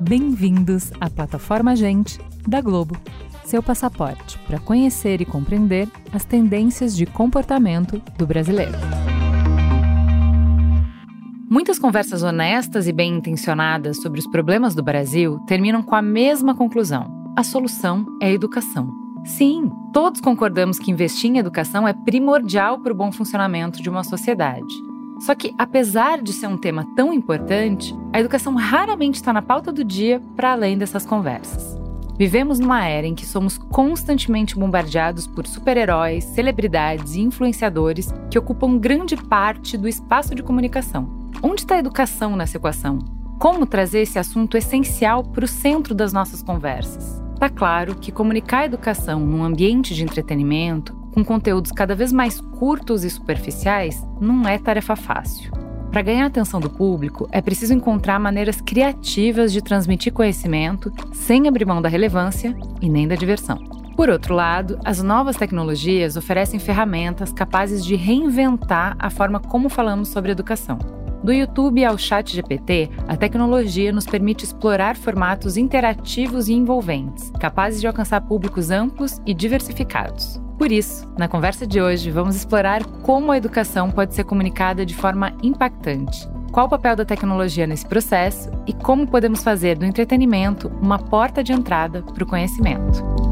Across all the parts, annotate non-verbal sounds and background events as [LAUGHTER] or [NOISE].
Bem-vindos à plataforma Gente da Globo, seu passaporte para conhecer e compreender as tendências de comportamento do brasileiro. Muitas conversas honestas e bem intencionadas sobre os problemas do Brasil terminam com a mesma conclusão: a solução é a educação. Sim, todos concordamos que investir em educação é primordial para o bom funcionamento de uma sociedade. Só que, apesar de ser um tema tão importante, a educação raramente está na pauta do dia para além dessas conversas. Vivemos numa era em que somos constantemente bombardeados por super-heróis, celebridades e influenciadores que ocupam grande parte do espaço de comunicação. Onde está a educação nessa equação? Como trazer esse assunto essencial para o centro das nossas conversas? Está claro que comunicar a educação num ambiente de entretenimento com conteúdos cada vez mais curtos e superficiais, não é tarefa fácil. Para ganhar a atenção do público, é preciso encontrar maneiras criativas de transmitir conhecimento sem abrir mão da relevância e nem da diversão. Por outro lado, as novas tecnologias oferecem ferramentas capazes de reinventar a forma como falamos sobre educação. Do YouTube ao Chat GPT, a tecnologia nos permite explorar formatos interativos e envolventes, capazes de alcançar públicos amplos e diversificados. Por isso, na conversa de hoje, vamos explorar como a educação pode ser comunicada de forma impactante. Qual o papel da tecnologia nesse processo e como podemos fazer do entretenimento uma porta de entrada para o conhecimento.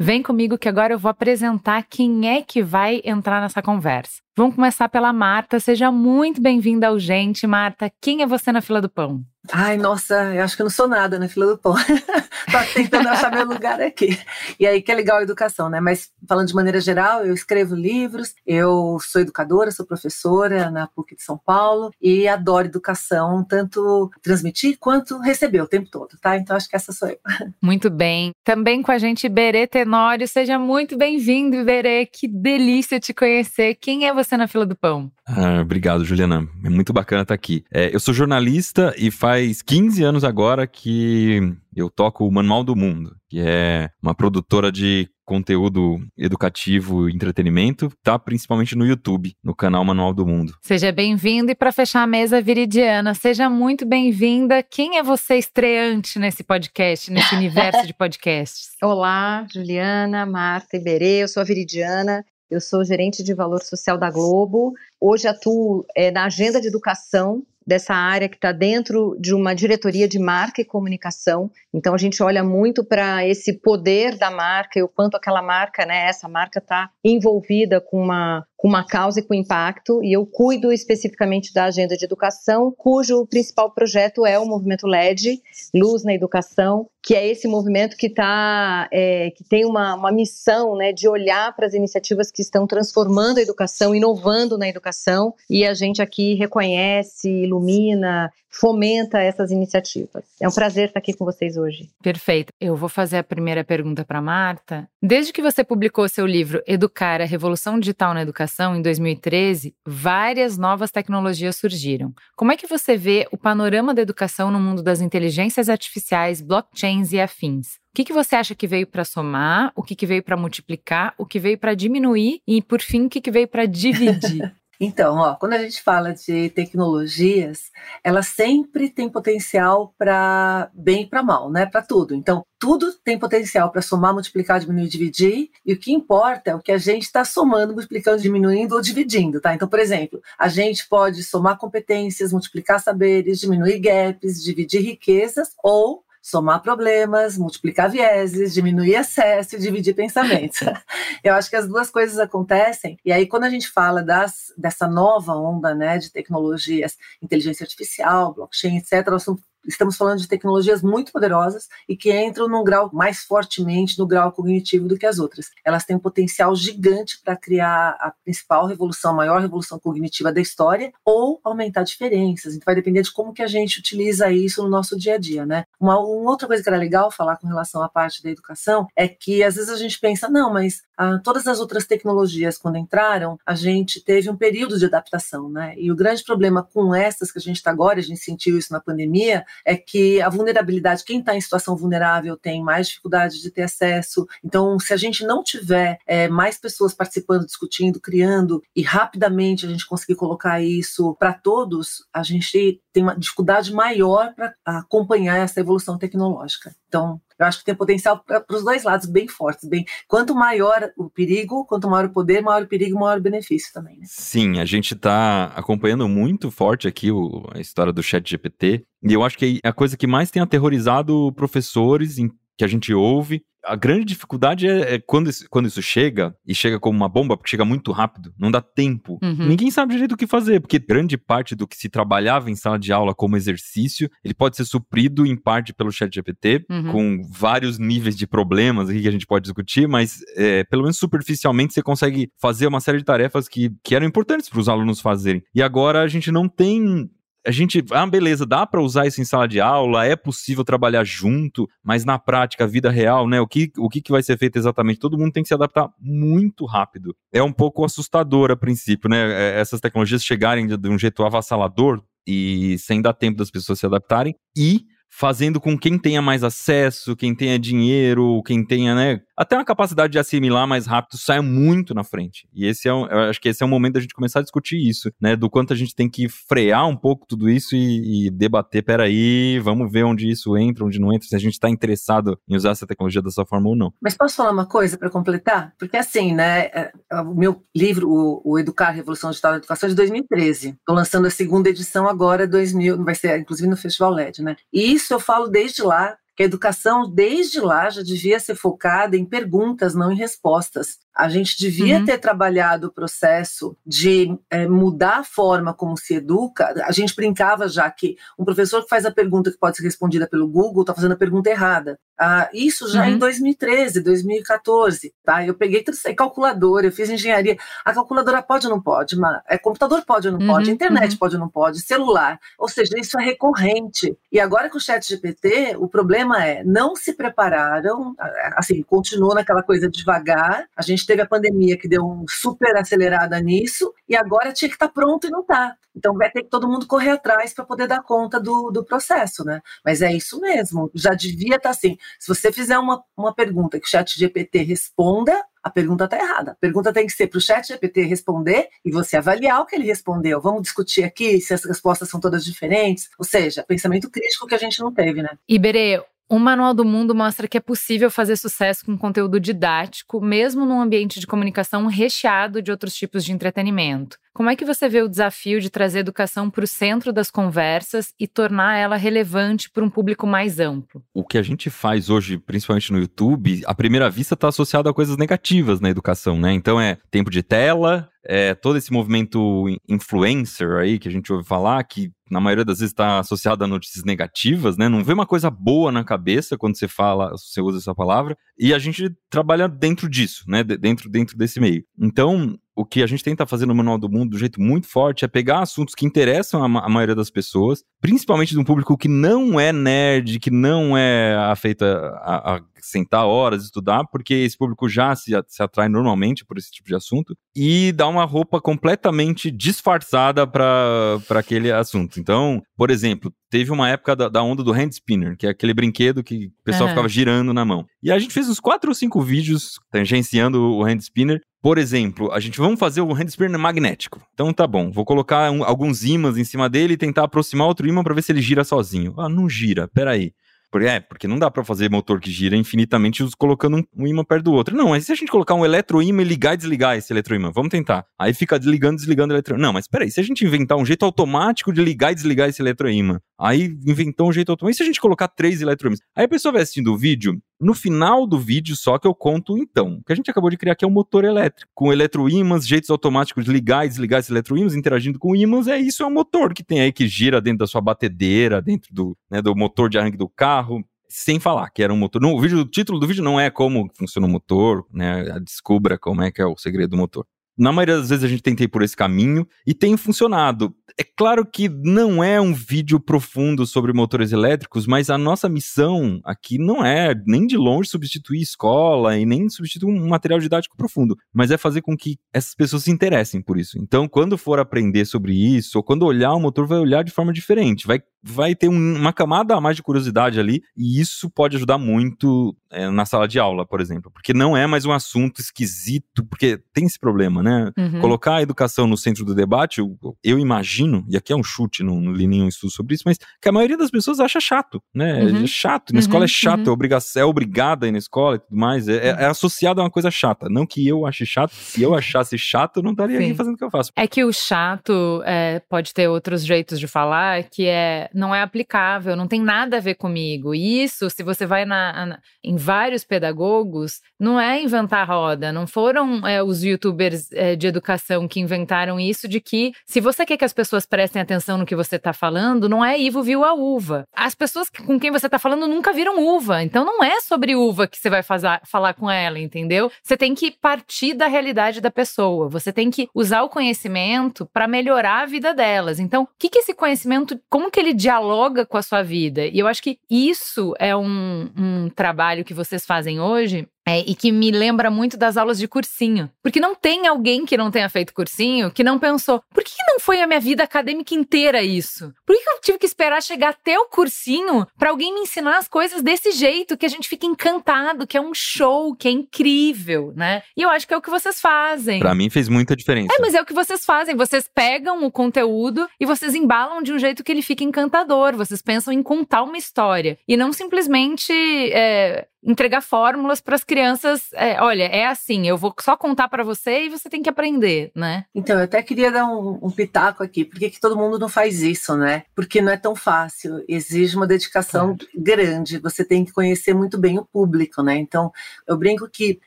Vem comigo que agora eu vou apresentar quem é que vai entrar nessa conversa. Vamos começar pela Marta. Seja muito bem-vinda ao Gente. Marta, quem é você na fila do pão? Ai, nossa, eu acho que eu não sou nada na fila do pão. [LAUGHS] Tô tentando achar meu lugar aqui. E aí que é legal a educação, né? Mas falando de maneira geral, eu escrevo livros, eu sou educadora, sou professora na PUC de São Paulo e adoro educação, tanto transmitir quanto receber o tempo todo, tá? Então acho que essa sou eu. [LAUGHS] Muito bem. Também com a gente Berê Tenório. Seja muito bem-vindo, Berê. Que delícia te conhecer. Quem é você na fila do pão? Ah, obrigado, Juliana. É muito bacana estar aqui. É, eu sou jornalista e faz 15 anos agora que eu toco o Manual do Mundo, que é uma produtora de conteúdo educativo e entretenimento, tá principalmente no YouTube, no canal Manual do Mundo. Seja bem-vindo e para fechar a mesa Viridiana, seja muito bem-vinda. Quem é você estreante nesse podcast, nesse [LAUGHS] universo de podcasts? Olá, Juliana, Marta e Berê, eu sou a Viridiana eu sou gerente de valor social da Globo. Hoje atuo é, na agenda de educação dessa área que está dentro de uma diretoria de marca e comunicação. Então a gente olha muito para esse poder da marca e o quanto aquela marca, né, essa marca está envolvida com uma com uma causa e com impacto, e eu cuido especificamente da agenda de educação, cujo principal projeto é o movimento LED, Luz na Educação, que é esse movimento que tá, é, que tem uma, uma missão né, de olhar para as iniciativas que estão transformando a educação, inovando na educação, e a gente aqui reconhece, ilumina, fomenta essas iniciativas. É um prazer estar aqui com vocês hoje. Perfeito. Eu vou fazer a primeira pergunta para Marta. Desde que você publicou seu livro Educar a Revolução Digital na Educação em 2013, várias novas tecnologias surgiram. Como é que você vê o panorama da educação no mundo das inteligências artificiais, blockchains e afins? O que, que você acha que veio para somar, o que, que veio para multiplicar, o que veio para diminuir e, por fim, o que, que veio para dividir? [LAUGHS] Então, ó, quando a gente fala de tecnologias, ela sempre tem potencial para bem e para mal, né? Para tudo. Então, tudo tem potencial para somar, multiplicar, diminuir, dividir. E o que importa é o que a gente está somando, multiplicando, diminuindo ou dividindo, tá? Então, por exemplo, a gente pode somar competências, multiplicar saberes, diminuir gaps, dividir riquezas ou somar problemas, multiplicar vieses, diminuir excesso e dividir pensamentos. [LAUGHS] Eu acho que as duas coisas acontecem. E aí, quando a gente fala das, dessa nova onda né, de tecnologias, inteligência artificial, blockchain, etc., nós estamos estamos falando de tecnologias muito poderosas e que entram num grau mais fortemente no grau cognitivo do que as outras. Elas têm um potencial gigante para criar a principal revolução, a maior revolução cognitiva da história, ou aumentar diferenças. Então vai depender de como que a gente utiliza isso no nosso dia a dia, né? Uma, uma outra coisa que era legal falar com relação à parte da educação é que às vezes a gente pensa, não, mas ah, todas as outras tecnologias, quando entraram, a gente teve um período de adaptação, né? E o grande problema com essas que a gente está agora, a gente sentiu isso na pandemia, é que a vulnerabilidade, quem está em situação vulnerável tem mais dificuldade de ter acesso. Então, se a gente não tiver é, mais pessoas participando, discutindo, criando, e rapidamente a gente conseguir colocar isso para todos, a gente tem uma dificuldade maior para acompanhar essa evolução tecnológica. Então, eu acho que tem potencial para os dois lados bem fortes. Bem, quanto maior o perigo, quanto maior o poder, maior o perigo, maior o benefício também. Né? Sim, a gente está acompanhando muito forte aqui o, a história do Chat GPT. E eu acho que é a coisa que mais tem aterrorizado professores em que a gente ouve. A grande dificuldade é, é, quando, isso, quando isso chega, e chega como uma bomba, porque chega muito rápido, não dá tempo. Uhum. Ninguém sabe direito o que fazer, porque grande parte do que se trabalhava em sala de aula como exercício, ele pode ser suprido em parte pelo chat GPT, uhum. com vários níveis de problemas aqui que a gente pode discutir, mas é, pelo menos superficialmente você consegue fazer uma série de tarefas que, que eram importantes para os alunos fazerem. E agora a gente não tem a gente, ah, beleza, dá para usar isso em sala de aula, é possível trabalhar junto, mas na prática, vida real, né, o que, o que, que vai ser feito exatamente? Todo mundo tem que se adaptar muito rápido. É um pouco assustador a princípio, né, é, essas tecnologias chegarem de um jeito avassalador e sem dar tempo das pessoas se adaptarem e fazendo com quem tenha mais acesso, quem tenha dinheiro, quem tenha, né, até uma capacidade de assimilar mais rápido saia muito na frente. E esse é, um, eu acho que esse é o momento da gente começar a discutir isso, né? Do quanto a gente tem que frear um pouco tudo isso e, e debater, peraí, vamos ver onde isso entra, onde não entra, se a gente está interessado em usar essa tecnologia dessa forma ou não. Mas posso falar uma coisa para completar? Porque assim, né, é, é, o meu livro, o, o Educar, Revolução Digital da Educação, é de 2013. Estou lançando a segunda edição agora, 2000, vai ser inclusive no Festival LED, né? E isso eu falo desde lá, que a educação, desde lá, já devia ser focada em perguntas, não em respostas. A gente devia uhum. ter trabalhado o processo de é, mudar a forma como se educa. A gente brincava já que um professor que faz a pergunta que pode ser respondida pelo Google está fazendo a pergunta errada. Ah, isso já uhum. em 2013, 2014. Tá? Eu peguei calculadora, eu fiz engenharia. A calculadora pode ou não pode? Mas, é, computador pode ou não uhum. pode? Internet uhum. pode ou não pode? Celular. Ou seja, isso é recorrente. E agora com o chat GPT, o problema é, não se prepararam, assim, continuou naquela coisa devagar. A gente teve a pandemia que deu um super acelerada nisso, e agora tinha que estar tá pronto e não está. Então vai ter que todo mundo correr atrás para poder dar conta do, do processo, né? Mas é isso mesmo, já devia estar tá assim. Se você fizer uma, uma pergunta que o chat GPT responda, a pergunta está errada. A pergunta tem que ser para o chat GPT responder e você avaliar o que ele respondeu. Vamos discutir aqui se as respostas são todas diferentes. Ou seja, pensamento crítico que a gente não teve, né? Iberê, o Manual do Mundo mostra que é possível fazer sucesso com conteúdo didático, mesmo num ambiente de comunicação recheado de outros tipos de entretenimento. Como é que você vê o desafio de trazer a educação para o centro das conversas e tornar ela relevante para um público mais amplo? O que a gente faz hoje, principalmente no YouTube, à primeira vista está associado a coisas negativas na educação, né? Então é tempo de tela, é, todo esse movimento influencer aí que a gente ouve falar, que na maioria das vezes está associado a notícias negativas, né? Não vê uma coisa boa na cabeça quando você fala, você usa essa palavra, e a gente trabalha dentro disso, né? Dentro, dentro desse meio. Então, o que a gente tenta fazer no Manual do Mundo do jeito muito forte é pegar assuntos que interessam a, ma a maioria das pessoas, principalmente de um público que não é nerd, que não é afeito a, a sentar horas, estudar, porque esse público já se, se atrai normalmente por esse tipo de assunto, e dar uma roupa completamente disfarçada para aquele assunto. Então, por exemplo, teve uma época da, da, onda do hand spinner, que é aquele brinquedo que o pessoal uhum. ficava girando na mão. E a gente fez uns quatro ou cinco vídeos tangenciando o hand spinner. Por exemplo, a gente vamos fazer o hand spinner magnético. Então tá bom, vou colocar um, alguns ímãs em cima dele e tentar aproximar outro ímã para ver se ele gira sozinho. Ah, não gira, peraí. É, porque não dá para fazer motor que gira infinitamente colocando um, imã perto do outro. Não, mas se a gente colocar um eletroímã e ligar e desligar esse eletroímã? Vamos tentar. Aí fica desligando, desligando o eletroímã. Não, mas peraí, se a gente inventar um jeito automático de ligar e desligar esse eletroímã, aí inventou um jeito automático. E se a gente colocar três eletroímãs? Aí a pessoa vai assistindo o vídeo, no final do vídeo só que eu conto então, o que a gente acabou de criar aqui é um motor elétrico, com eletroímãs, jeitos automáticos de ligar e desligar esses eletroímãs, interagindo com ímãs, é isso, é um motor que tem aí que gira dentro da sua batedeira, dentro do, né, do motor de arranque do carro, sem falar que era um motor. No vídeo, o título do vídeo não é como funciona o motor, né? Descubra como é que é o segredo do motor. Na maioria das vezes a gente tentei por esse caminho e tem funcionado. É claro que não é um vídeo profundo sobre motores elétricos, mas a nossa missão aqui não é nem de longe substituir escola e nem substituir um material didático profundo, mas é fazer com que essas pessoas se interessem por isso. Então, quando for aprender sobre isso, ou quando olhar o motor, vai olhar de forma diferente, vai vai ter um, uma camada a mais de curiosidade ali, e isso pode ajudar muito é, na sala de aula, por exemplo, porque não é mais um assunto esquisito, porque tem esse problema, né? Uhum. Colocar a educação no centro do debate, eu, eu imagino, e aqui é um chute, não, não, li nenhum estudo sobre isso, mas que a maioria das pessoas acha chato, né? Uhum. É chato, na uhum. escola é chato, uhum. é, obrigação, é obrigada a ir na escola e tudo mais, é, é, é, associado a uma coisa chata, não que eu ache chato, se eu [LAUGHS] achasse chato, eu não estaria aqui fazendo o que eu faço. É que o chato é, pode ter outros jeitos de falar, que é não é aplicável, não tem nada a ver comigo. E isso, se você vai na, na, em vários pedagogos, não é inventar roda. Não foram é, os youtubers é, de educação que inventaram isso de que se você quer que as pessoas prestem atenção no que você está falando, não é Ivo viu a uva. As pessoas com quem você está falando nunca viram uva. Então não é sobre uva que você vai fazer, falar com ela, entendeu? Você tem que partir da realidade da pessoa. Você tem que usar o conhecimento para melhorar a vida delas. Então, o que, que esse conhecimento, como que ele dialoga com a sua vida? E eu acho que isso é um, um trabalho que vocês fazem hoje é, e que me lembra muito das aulas de cursinho. Porque não tem alguém que não tenha feito cursinho que não pensou, por que não foi a minha vida acadêmica inteira isso? Por que eu tive que esperar chegar até o cursinho para alguém me ensinar as coisas desse jeito, que a gente fica encantado, que é um show, que é incrível, né? E eu acho que é o que vocês fazem. Para mim fez muita diferença. É, mas é o que vocês fazem. Vocês pegam o conteúdo e vocês embalam de um jeito que ele fica encantador. Vocês pensam em contar uma história e não simplesmente é, entregar fórmulas para as crianças. É, olha, é assim, eu vou só contar para você e você tem que aprender, né? Então, eu até queria dar um, um pitaco aqui. Por que, que todo mundo não faz isso, né? Porque não é tão fácil, exige uma dedicação claro. grande. Você tem que conhecer muito bem o público, né? Então, eu brinco que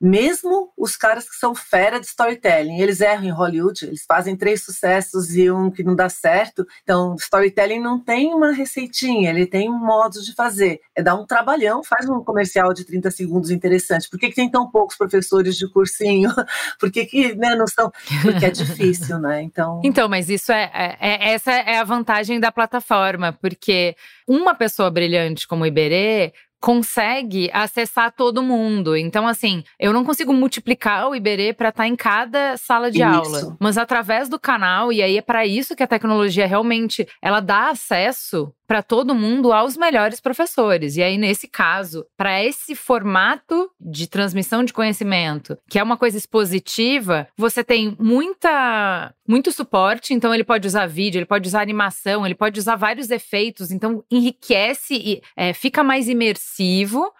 mesmo os caras que são fera de storytelling, eles erram em Hollywood, eles fazem três sucessos e um que não dá certo. Então, storytelling não tem uma receitinha, ele tem um modo de fazer. É dar um trabalhão, faz um comercial de 30 segundos interessante. Por que, que tem tão poucos professores de cursinho? [LAUGHS] Por que, que né, não são? Porque é difícil, né? Então. Então, mas isso é, é, é essa é a vantagem da plataforma, porque uma pessoa brilhante como o Iberê consegue acessar todo mundo. Então, assim, eu não consigo multiplicar o Iberê para estar tá em cada sala de isso. aula, mas através do canal, e aí é para isso que a tecnologia realmente ela dá acesso para todo mundo aos melhores professores. E aí, nesse caso, para esse formato de transmissão de conhecimento, que é uma coisa expositiva, você tem muita, muito suporte. Então, ele pode usar vídeo, ele pode usar animação, ele pode usar vários efeitos. Então, enriquece e é, fica mais imersivo,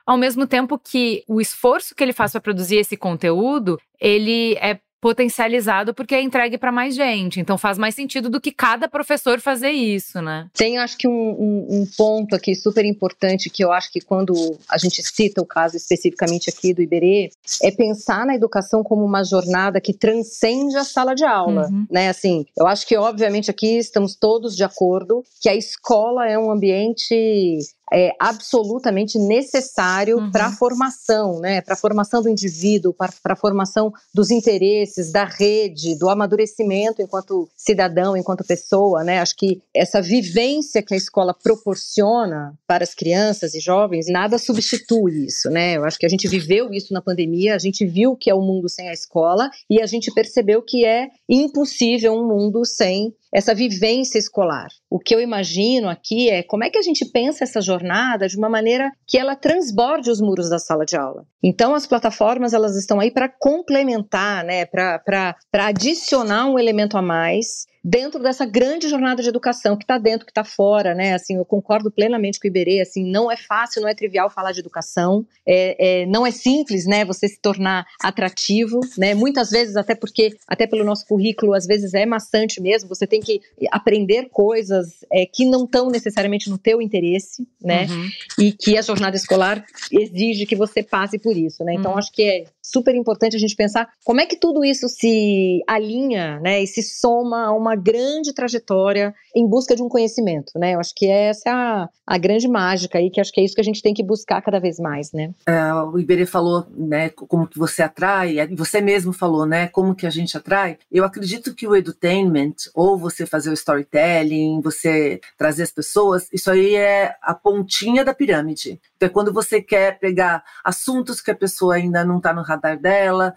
ao mesmo tempo que o esforço que ele faz para produzir esse conteúdo, ele é potencializado porque é entregue para mais gente. Então faz mais sentido do que cada professor fazer isso, né? Tem, acho que um, um, um, ponto aqui super importante que eu acho que quando a gente cita o caso especificamente aqui do Iberê, é pensar na educação como uma jornada que transcende a sala de aula, uhum. né? Assim, eu acho que obviamente aqui estamos todos de acordo que a escola é um ambiente é absolutamente necessário uhum. para a formação, né? Para a formação do indivíduo, para a formação dos interesses, da rede, do amadurecimento enquanto cidadão, enquanto pessoa, né? Acho que essa vivência que a escola proporciona para as crianças e jovens, nada substitui isso, né? Eu acho que a gente viveu isso na pandemia, a gente viu que é o um mundo sem a escola e a gente percebeu que é impossível um mundo sem essa vivência escolar. O que eu imagino aqui é como é que a gente pensa essa jornada de uma maneira que ela transborde os muros da sala de aula. Então, as plataformas elas estão aí para complementar, né, para adicionar um elemento a mais dentro dessa grande jornada de educação que está dentro, que está fora, né? Assim, eu concordo plenamente com o Iberê, assim, não é fácil, não é trivial falar de educação, é, é, não é simples, né? Você se tornar atrativo, né? Muitas vezes, até porque, até pelo nosso currículo, às vezes é maçante mesmo, você tem que aprender coisas é, que não estão necessariamente no teu interesse, né? Uhum. E que a jornada escolar exige que você passe por isso, né? Então, uhum. acho que é super importante a gente pensar como é que tudo isso se alinha, né? E se soma a uma grande trajetória em busca de um conhecimento, né? Eu acho que essa é a, a grande mágica aí, que acho que é isso que a gente tem que buscar cada vez mais, né? É, o Iberê falou, né, como que você atrai, você mesmo falou, né, como que a gente atrai. Eu acredito que o edutainment, ou você fazer o storytelling, você trazer as pessoas, isso aí é a pontinha da pirâmide. Então é quando você quer pegar assuntos que a pessoa ainda não está no radar dela.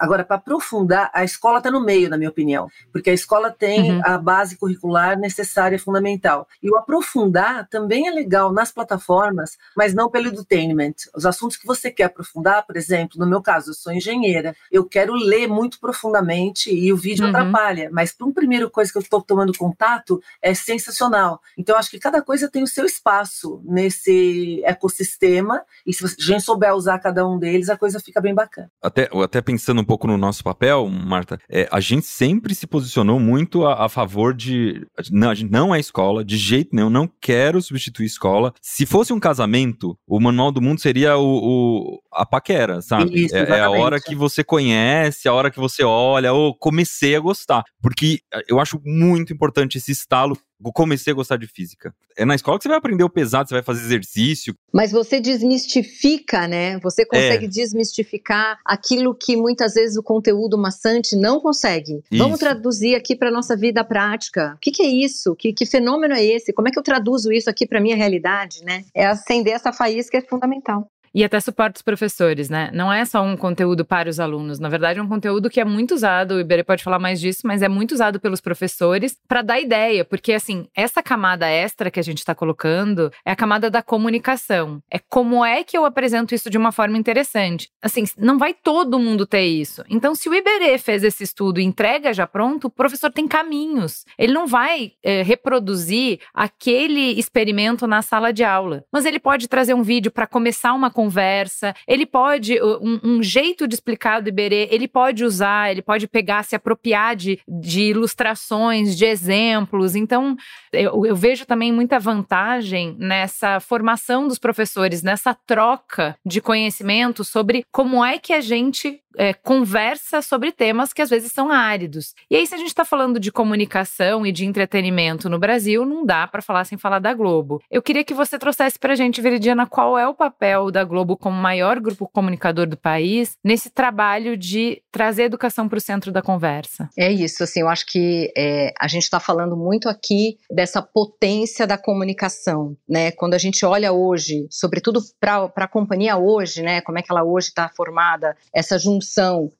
Agora, para aprofundar, a escola está no meio, na minha opinião, porque a escola tem uhum. a base curricular necessária, fundamental. E o aprofundar também é legal nas plataformas, mas não pelo edutainment. Os assuntos que você quer aprofundar, por exemplo, no meu caso, eu sou engenheira, eu quero ler muito profundamente e o vídeo uhum. atrapalha, mas para um primeiro coisa que eu estou tomando contato é sensacional. Então, acho que cada coisa tem o seu espaço nesse ecossistema e se a gente souber usar cada um deles, a coisa fica bem bacana. Até, até pensando um pouco no nosso papel, Marta, é, a gente sempre se posicionou muito a, a, favor de. Não, a gente não é escola, de jeito nenhum, não quero substituir escola. Se fosse um casamento, o manual do mundo seria o, o a paquera, sabe? Isso, é, é, a hora que você conhece, a hora que você olha, ou comecei a gostar. Porque eh, eu acho muito importante esse estalo comecei a gostar de física. É na escola que você vai aprender o pesado, você vai fazer exercício. Mas você desmistifica, né? Você consegue é. desmistificar aquilo que muitas vezes o conteúdo maçante não consegue. Isso. Vamos traduzir aqui para nossa vida prática. O que, que é isso? Que, que, fenômeno é esse? Como é que eu traduzo isso aqui para minha realidade, né? É acender essa faísca é fundamental. E até suporte os professores, né? Não é só um conteúdo para os alunos. Na verdade, é um conteúdo que é muito usado, o Iberê pode falar mais disso, mas é muito usado pelos professores para dar ideia. Porque, assim, essa camada extra que a gente está colocando é a camada da comunicação. É como é que eu apresento isso de uma forma interessante. Assim, não vai todo mundo ter isso. Então, se o Iberê fez esse estudo e entrega já pronto, o professor tem caminhos. Ele não vai é, reproduzir aquele experimento na sala de aula, mas ele pode trazer um vídeo para começar uma conversa conversa, ele pode, um, um jeito de explicar do Iberê, ele pode usar, ele pode pegar, se apropriar de, de ilustrações, de exemplos. Então, eu, eu vejo também muita vantagem nessa formação dos professores, nessa troca de conhecimento sobre como é que a gente é, conversa sobre temas que às vezes são áridos. E aí, se a gente está falando de comunicação e de entretenimento no Brasil, não dá para falar sem falar da Globo. Eu queria que você trouxesse para a gente, Veridiana, qual é o papel da Globo como maior grupo comunicador do país nesse trabalho de trazer educação para o centro da conversa. É isso, assim, eu acho que é, a gente está falando muito aqui dessa potência da comunicação, né? Quando a gente olha hoje, sobretudo para a companhia hoje, né? Como é que ela hoje está formada, essa junção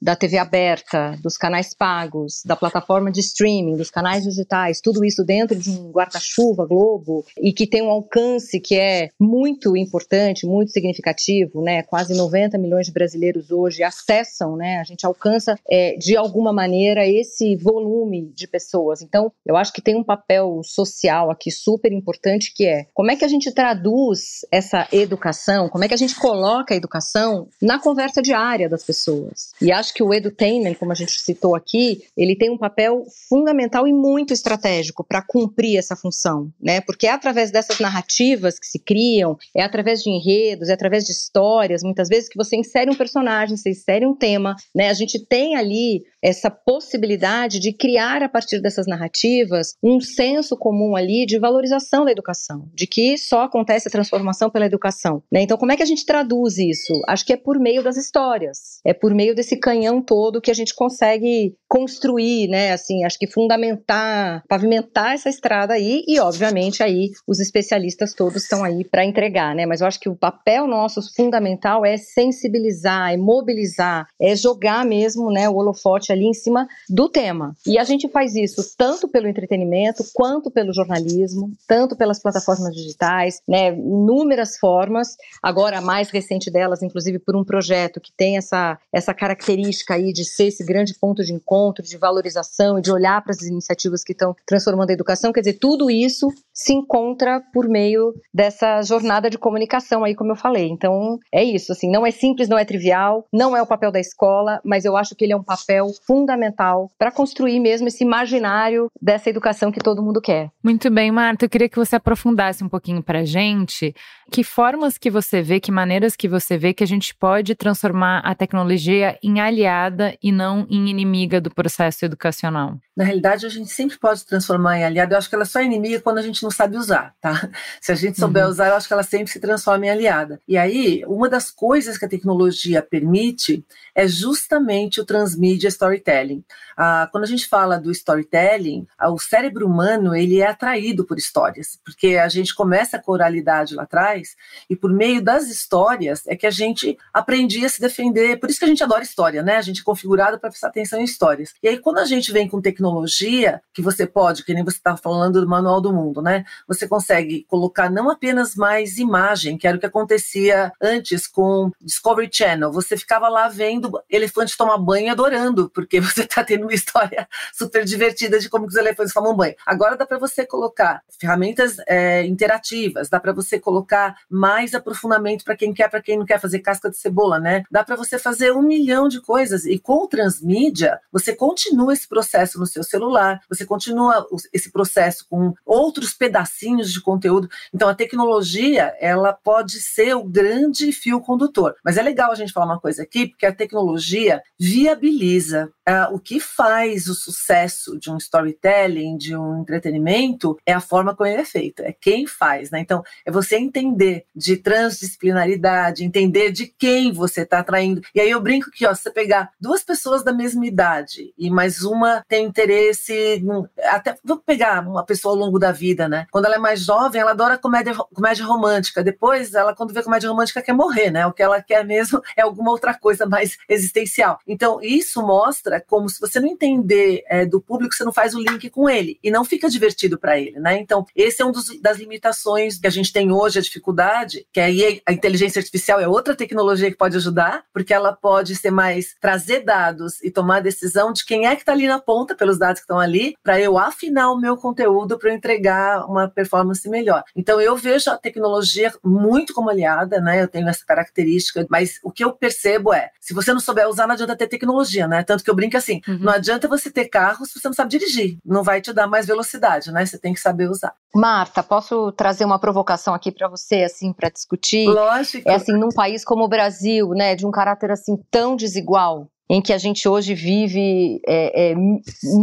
da TV aberta, dos canais pagos, da plataforma de streaming, dos canais digitais, tudo isso dentro de um guarda-chuva Globo e que tem um alcance que é muito importante, muito significativo, né? Quase 90 milhões de brasileiros hoje acessam, né? A gente alcança é, de alguma maneira esse volume de pessoas. Então, eu acho que tem um papel social aqui super importante que é como é que a gente traduz essa educação, como é que a gente coloca a educação na conversa diária das pessoas. E acho que o edutainment, como a gente citou aqui, ele tem um papel fundamental e muito estratégico para cumprir essa função, né? Porque é através dessas narrativas que se criam, é através de enredos, é através de histórias, muitas vezes que você insere um personagem, você insere um tema, né? A gente tem ali essa possibilidade de criar a partir dessas narrativas um senso comum ali de valorização da educação, de que só acontece a transformação pela educação, né? Então, como é que a gente traduz isso? Acho que é por meio das histórias, é por meio desse canhão todo que a gente consegue construir, né? Assim, acho que fundamentar, pavimentar essa estrada aí e, obviamente, aí os especialistas todos estão aí para entregar, né? Mas eu acho que o papel nosso fundamental é sensibilizar, é mobilizar, é jogar mesmo, né, o holofote ali em cima do tema. E a gente faz isso tanto pelo entretenimento quanto pelo jornalismo, tanto pelas plataformas digitais, né? Inúmeras formas. Agora, a mais recente delas, inclusive, por um projeto que tem essa essa característica aí de ser esse grande ponto de encontro, de valorização e de olhar para as iniciativas que estão transformando a educação, quer dizer, tudo isso se encontra por meio dessa jornada de comunicação aí, como eu falei. Então, é isso, assim, não é simples, não é trivial, não é o papel da escola, mas eu acho que ele é um papel fundamental para construir mesmo esse imaginário dessa educação que todo mundo quer. Muito bem, Marta, eu queria que você aprofundasse um pouquinho para gente que formas que você vê, que maneiras que você vê que a gente pode transformar a tecnologia em aliada e não em inimiga do processo educacional? Na realidade, a gente sempre pode transformar em aliada. Eu acho que ela só é inimiga quando a gente não sabe usar, tá? [LAUGHS] Se a gente souber uhum. usar, eu acho que ela sempre se transforma em aliada. E aí, uma das coisas que a tecnologia permite é justamente o transmídia storytelling. Ah, quando a gente fala do storytelling, ah, o cérebro humano ele é atraído por histórias, porque a gente começa com a oralidade lá atrás e por meio das histórias é que a gente aprendia a se defender. Por isso que a gente adora história, né? A gente é configurado para prestar atenção em histórias. E aí quando a gente vem com tecnologia, que você pode, que nem você estava falando do Manual do Mundo, né? Você consegue colocar não apenas mais imagem, que era o que acontecia antes com Discovery Channel. Você ficava lá vendo elefante tomar banho adorando, porque [LAUGHS] você está tendo uma história super divertida de como os elefantes tomam banho. Agora dá para você colocar ferramentas é, interativas, dá para você colocar mais aprofundamento para quem quer, para quem não quer fazer casca de cebola, né? Dá para você fazer um milhão de coisas e com o transmídia você continua esse processo no seu celular, você continua esse processo com outros pedacinhos de conteúdo. Então a tecnologia ela pode ser o grande fio condutor. Mas é legal a gente falar uma coisa aqui, porque a tecnologia viabiliza Uh, o que faz o sucesso de um storytelling, de um entretenimento, é a forma como ele é feito, é quem faz, né? Então, é você entender de transdisciplinaridade, entender de quem você está atraindo. E aí eu brinco que, ó, você pegar duas pessoas da mesma idade e mais uma tem interesse, até vou pegar uma pessoa ao longo da vida, né? Quando ela é mais jovem, ela adora comédia, comédia romântica. Depois, ela quando vê comédia romântica quer morrer, né? O que ela quer mesmo [LAUGHS] é alguma outra coisa mais existencial. Então, isso mostra como se você não entender é, do público, você não faz o link com ele e não fica divertido para ele, né? Então, esse é um dos, das limitações que a gente tem hoje, a dificuldade, que aí a inteligência artificial é outra tecnologia que pode ajudar, porque ela pode ser mais trazer dados e tomar decisão de quem é que está ali na ponta pelos dados que estão ali, para eu afinar o meu conteúdo para entregar uma performance melhor. Então, eu vejo a tecnologia muito como aliada, né? Eu tenho essa característica, mas o que eu percebo é, se você não souber usar, não adianta ter tecnologia, né? Tanto que eu brinco assim: uhum. não adianta você ter carro se você não sabe dirigir. Não vai te dar mais velocidade, né? Você tem que saber usar. Marta, posso trazer uma provocação aqui para você, assim, para discutir? Lógico. É assim, num país como o Brasil, né, de um caráter assim tão desigual, em que a gente hoje vive é, é,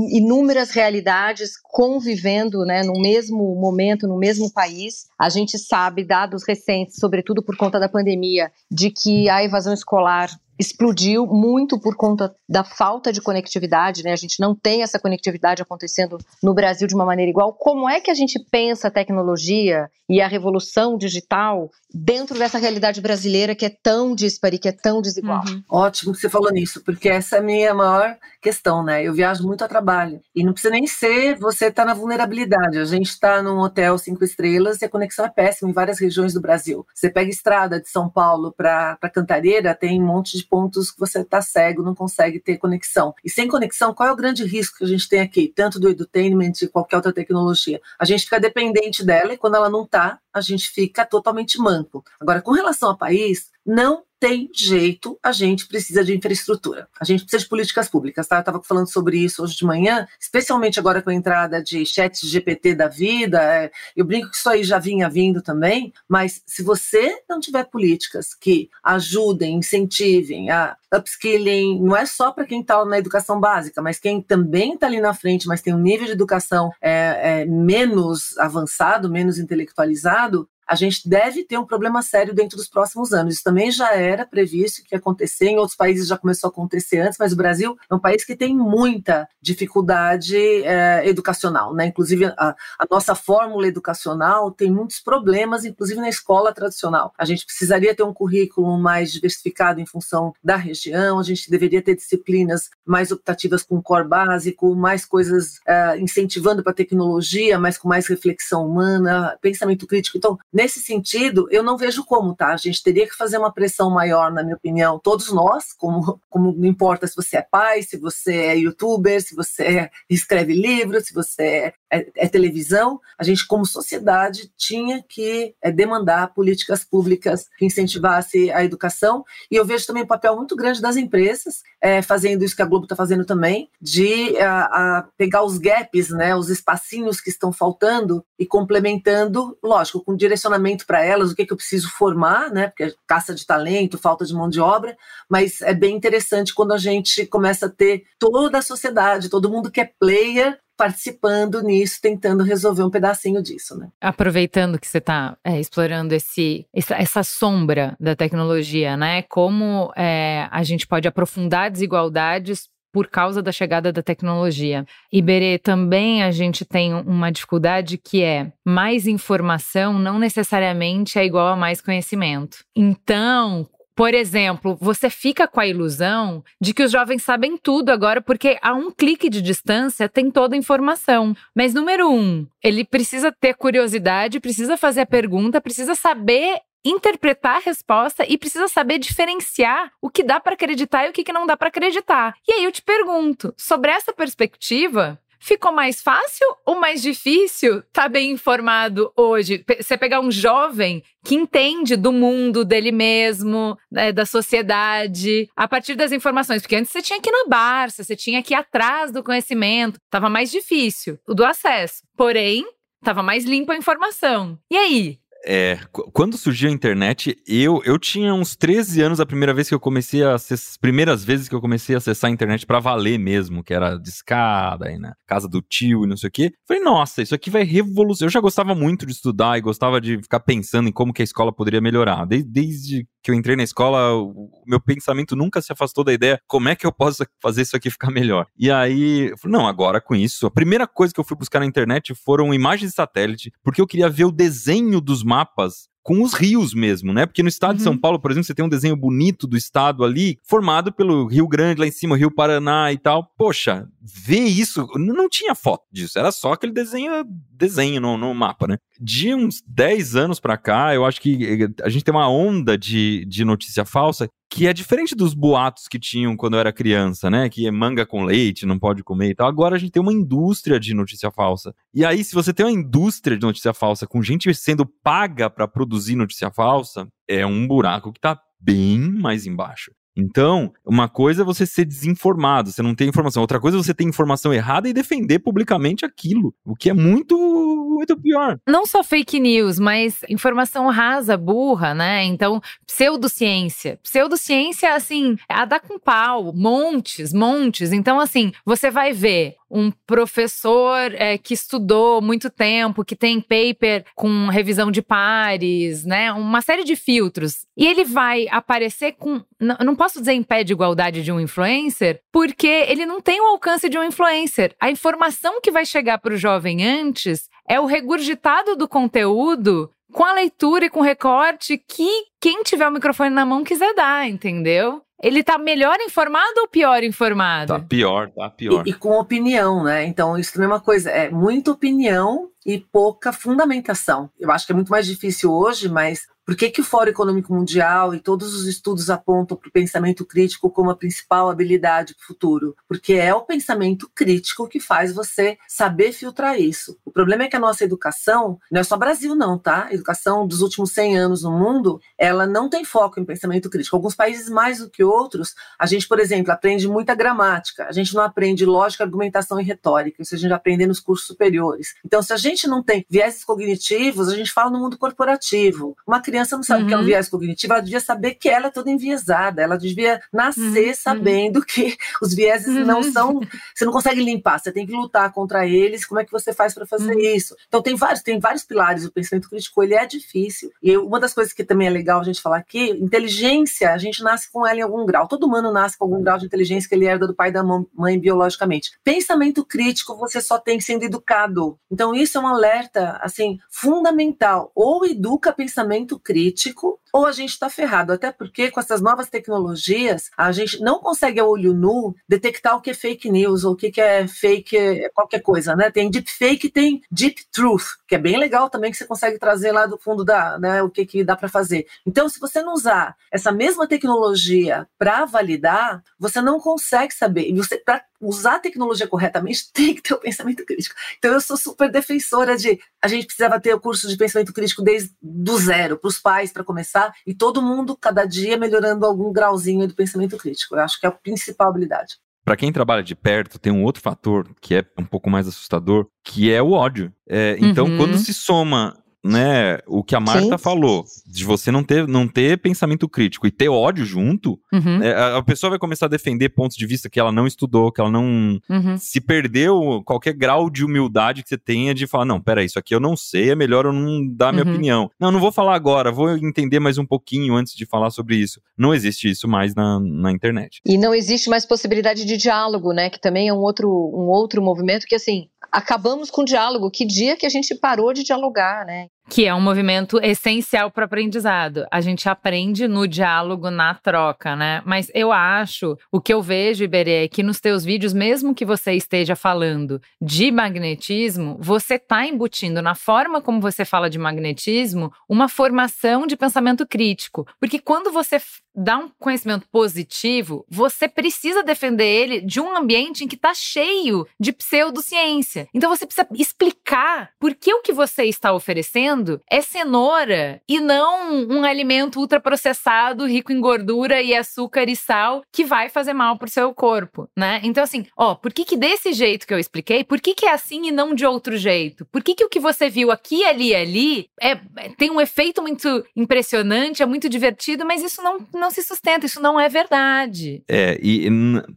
inúmeras realidades convivendo né, no mesmo momento, no mesmo país. A gente sabe, dados recentes, sobretudo por conta da pandemia, de que a evasão escolar explodiu muito por conta da falta de conectividade, né? A gente não tem essa conectividade acontecendo no Brasil de uma maneira igual. Como é que a gente pensa a tecnologia e a revolução digital dentro dessa realidade brasileira que é tão dispare, que é tão desigual? Uhum. Ótimo que você falou nisso, porque essa é a minha maior questão, né? Eu viajo muito a trabalho e não precisa nem ser você tá na vulnerabilidade. A gente está num hotel cinco estrelas e a conexão é péssima em várias regiões do Brasil. Você pega estrada de São Paulo para Cantareira, tem um monte de de pontos que você está cego, não consegue ter conexão. E sem conexão, qual é o grande risco que a gente tem aqui, tanto do edutainment e qualquer outra tecnologia? A gente fica dependente dela e quando ela não está, a gente fica totalmente manco. Agora, com relação ao país, não tem jeito, a gente precisa de infraestrutura. A gente precisa de políticas públicas, tá? Eu estava falando sobre isso hoje de manhã, especialmente agora com a entrada de chat GPT da vida. É, eu brinco que isso aí já vinha vindo também, mas se você não tiver políticas que ajudem, incentivem a upskilling, não é só para quem está na educação básica, mas quem também está ali na frente, mas tem um nível de educação é, é, menos avançado, menos intelectualizado, a gente deve ter um problema sério dentro dos próximos anos. Isso também já era previsto que ia acontecer, em outros países já começou a acontecer antes, mas o Brasil é um país que tem muita dificuldade é, educacional, né? Inclusive, a, a, nossa fórmula educacional tem muitos problemas, inclusive na escola tradicional. A gente precisaria ter um currículo mais diversificado em função da região, a gente deveria ter disciplinas mais optativas com core básico, mais coisas é, incentivando para a tecnologia, mas com mais reflexão humana, pensamento crítico. Então, Nesse sentido, eu não vejo como, tá? A gente teria que fazer uma pressão maior, na minha opinião, todos nós, como, como não importa se você é pai, se você é youtuber, se você escreve livros, se você é, é televisão, a gente, como sociedade, tinha que é, demandar políticas públicas que incentivasse a educação. E eu vejo também um papel muito grande das empresas é, fazendo isso que a Globo está fazendo também, de a, a pegar os gaps, né, os espacinhos que estão faltando e complementando, lógico, com direcionamento para elas, o que, que eu preciso formar, né, porque é caça de talento, falta de mão de obra, mas é bem interessante quando a gente começa a ter toda a sociedade, todo mundo que é player participando nisso, tentando resolver um pedacinho disso, né? Aproveitando que você está é, explorando esse, essa, essa, sombra da tecnologia, né? Como é, a gente pode aprofundar desigualdades por causa da chegada da tecnologia. Iberê, também a gente tem uma dificuldade que é mais informação não necessariamente é igual a mais conhecimento. Então, por exemplo, você fica com a ilusão de que os jovens sabem tudo agora, porque a um clique de distância tem toda a informação. Mas, número um, ele precisa ter curiosidade, precisa fazer a pergunta, precisa saber interpretar a resposta e precisa saber diferenciar o que dá para acreditar e o que não dá para acreditar. E aí eu te pergunto, sobre essa perspectiva, Ficou mais fácil ou mais difícil estar tá bem informado hoje? Você pegar um jovem que entende do mundo dele mesmo, né, da sociedade, a partir das informações. Porque antes você tinha que ir na Barça, você tinha que ir atrás do conhecimento. Tava mais difícil o do acesso. Porém, tava mais limpa a informação. E aí? É, quando surgiu a internet, eu, eu tinha uns 13 anos a primeira vez que eu comecei a as primeiras vezes que eu comecei a acessar a internet para valer mesmo, que era de escada, aí na casa do tio e não sei o quê. Falei, nossa, isso aqui vai revolucionar. Eu já gostava muito de estudar e gostava de ficar pensando em como que a escola poderia melhorar. Desde, desde que eu entrei na escola, o meu pensamento nunca se afastou da ideia como é que eu posso fazer isso aqui ficar melhor. E aí, eu falei, não, agora com isso, a primeira coisa que eu fui buscar na internet foram imagens de satélite, porque eu queria ver o desenho dos mapas com os rios mesmo, né? Porque no estado uhum. de São uhum. Paulo, por exemplo, você tem um desenho bonito do estado ali, formado pelo Rio Grande lá em cima, Rio Paraná e tal. Poxa, ver isso, não tinha foto disso, era só aquele desenho, desenho no, no mapa, né? De uns 10 anos para cá, eu acho que eh, a gente tem uma onda de, de notícia falsa que é diferente dos boatos que tinham quando eu era criança, né? Que é manga com leite, não pode comer e tal. Agora a gente tem uma indústria de notícia falsa. E aí, se você tem uma indústria de notícia falsa com gente sendo paga para produzir notícia falsa, é um buraco que tá bem mais embaixo. Então, uma coisa é você ser desinformado, você não tem informação. Outra coisa é você ter informação errada e defender publicamente aquilo, o que é muito, muito pior. Não só fake news, mas informação rasa, burra, né? Então, pseudociência. Pseudociência, assim, a dar com pau, montes, montes. Então, assim, você vai ver um professor é, que estudou muito tempo, que tem paper com revisão de pares, né? Uma série de filtros. E ele vai aparecer com. Não posso dizer em pé de igualdade de um influencer, porque ele não tem o alcance de um influencer. A informação que vai chegar para o jovem antes é o regurgitado do conteúdo com a leitura e com recorte que quem tiver o microfone na mão quiser dar, entendeu? Ele tá melhor informado ou pior informado? Tá pior, tá pior. E, e, com opinião, né? Então, isso também é uma coisa, é muita opinião e pouca fundamentação. Eu acho que é muito mais difícil hoje, mas por que, que o Fórum Econômico Mundial e todos os estudos apontam para o pensamento crítico como a principal habilidade para o futuro? Porque é o pensamento crítico que faz você saber filtrar isso. O problema é que a nossa educação, não é só Brasil não, tá? A educação dos últimos 100 anos no mundo, ela não tem foco em pensamento crítico. Alguns países mais do que outros, a gente, por exemplo, aprende muita gramática, a gente não aprende lógica, argumentação e retórica, isso a gente aprende nos cursos superiores. Então, se a gente não tem viéses cognitivos, a gente fala no mundo corporativo. Uma criança não sabe uhum. o que é um uhum. viés cognitivo, ela devia saber que ela é toda enviesada, ela devia nascer uhum. sabendo que os vieses uhum. não são, você não consegue limpar, você tem que lutar contra eles, como é que você faz para fazer uhum. isso? Então tem vários, tem vários pilares, o pensamento crítico ele é difícil, e uma das coisas que também é legal a gente falar aqui, inteligência, a gente nasce com ela em algum grau, todo humano nasce com algum grau de inteligência que ele herda do pai e da mãe biologicamente. Pensamento crítico você só tem sendo educado, então isso é um alerta, assim, fundamental, ou educa pensamento crítico, ou a gente está ferrado, até porque com essas novas tecnologias a gente não consegue a olho nu detectar o que é fake news ou o que é fake qualquer coisa, né? Tem deep fake, tem deep truth, que é bem legal também que você consegue trazer lá do fundo da, né, o que que dá para fazer. Então, se você não usar essa mesma tecnologia para validar, você não consegue saber. E você para usar a tecnologia corretamente, [LAUGHS] tem que ter o pensamento crítico. Então eu sou super defensora de a gente precisava ter o curso de pensamento crítico desde do zero, para os pais, para começar, e todo mundo, cada dia, melhorando algum grauzinho do pensamento crítico. Eu acho que é a principal habilidade. Para quem trabalha de perto, tem um outro fator que é um pouco mais assustador, que é o ódio. É, então, uhum. quando se soma né, o que a Marta Sim. falou, de você não ter, não ter pensamento crítico e ter ódio junto, uhum. é, a pessoa vai começar a defender pontos de vista que ela não estudou, que ela não uhum. se perdeu qualquer grau de humildade que você tenha de falar, não, peraí, isso aqui eu não sei, é melhor eu não dar minha uhum. opinião. Não, não vou falar agora, vou entender mais um pouquinho antes de falar sobre isso. Não existe isso mais na, na internet. E não existe mais possibilidade de diálogo, né, que também é um outro, um outro movimento que, assim, acabamos com o diálogo. Que dia que a gente parou de dialogar, né? Que é um movimento essencial para o aprendizado. A gente aprende no diálogo, na troca, né? Mas eu acho, o que eu vejo, Iberê, é que nos teus vídeos, mesmo que você esteja falando de magnetismo, você está embutindo na forma como você fala de magnetismo uma formação de pensamento crítico. Porque quando você dá um conhecimento positivo, você precisa defender ele de um ambiente em que está cheio de pseudociência. Então você precisa explicar por que o que você está oferecendo é cenoura e não um alimento ultraprocessado, rico em gordura e açúcar e sal que vai fazer mal pro seu corpo, né? Então assim, ó, por que que desse jeito que eu expliquei, por que que é assim e não de outro jeito? Por que que o que você viu aqui, ali ali é, tem um efeito muito impressionante, é muito divertido, mas isso não não se sustenta, isso não é verdade. É, e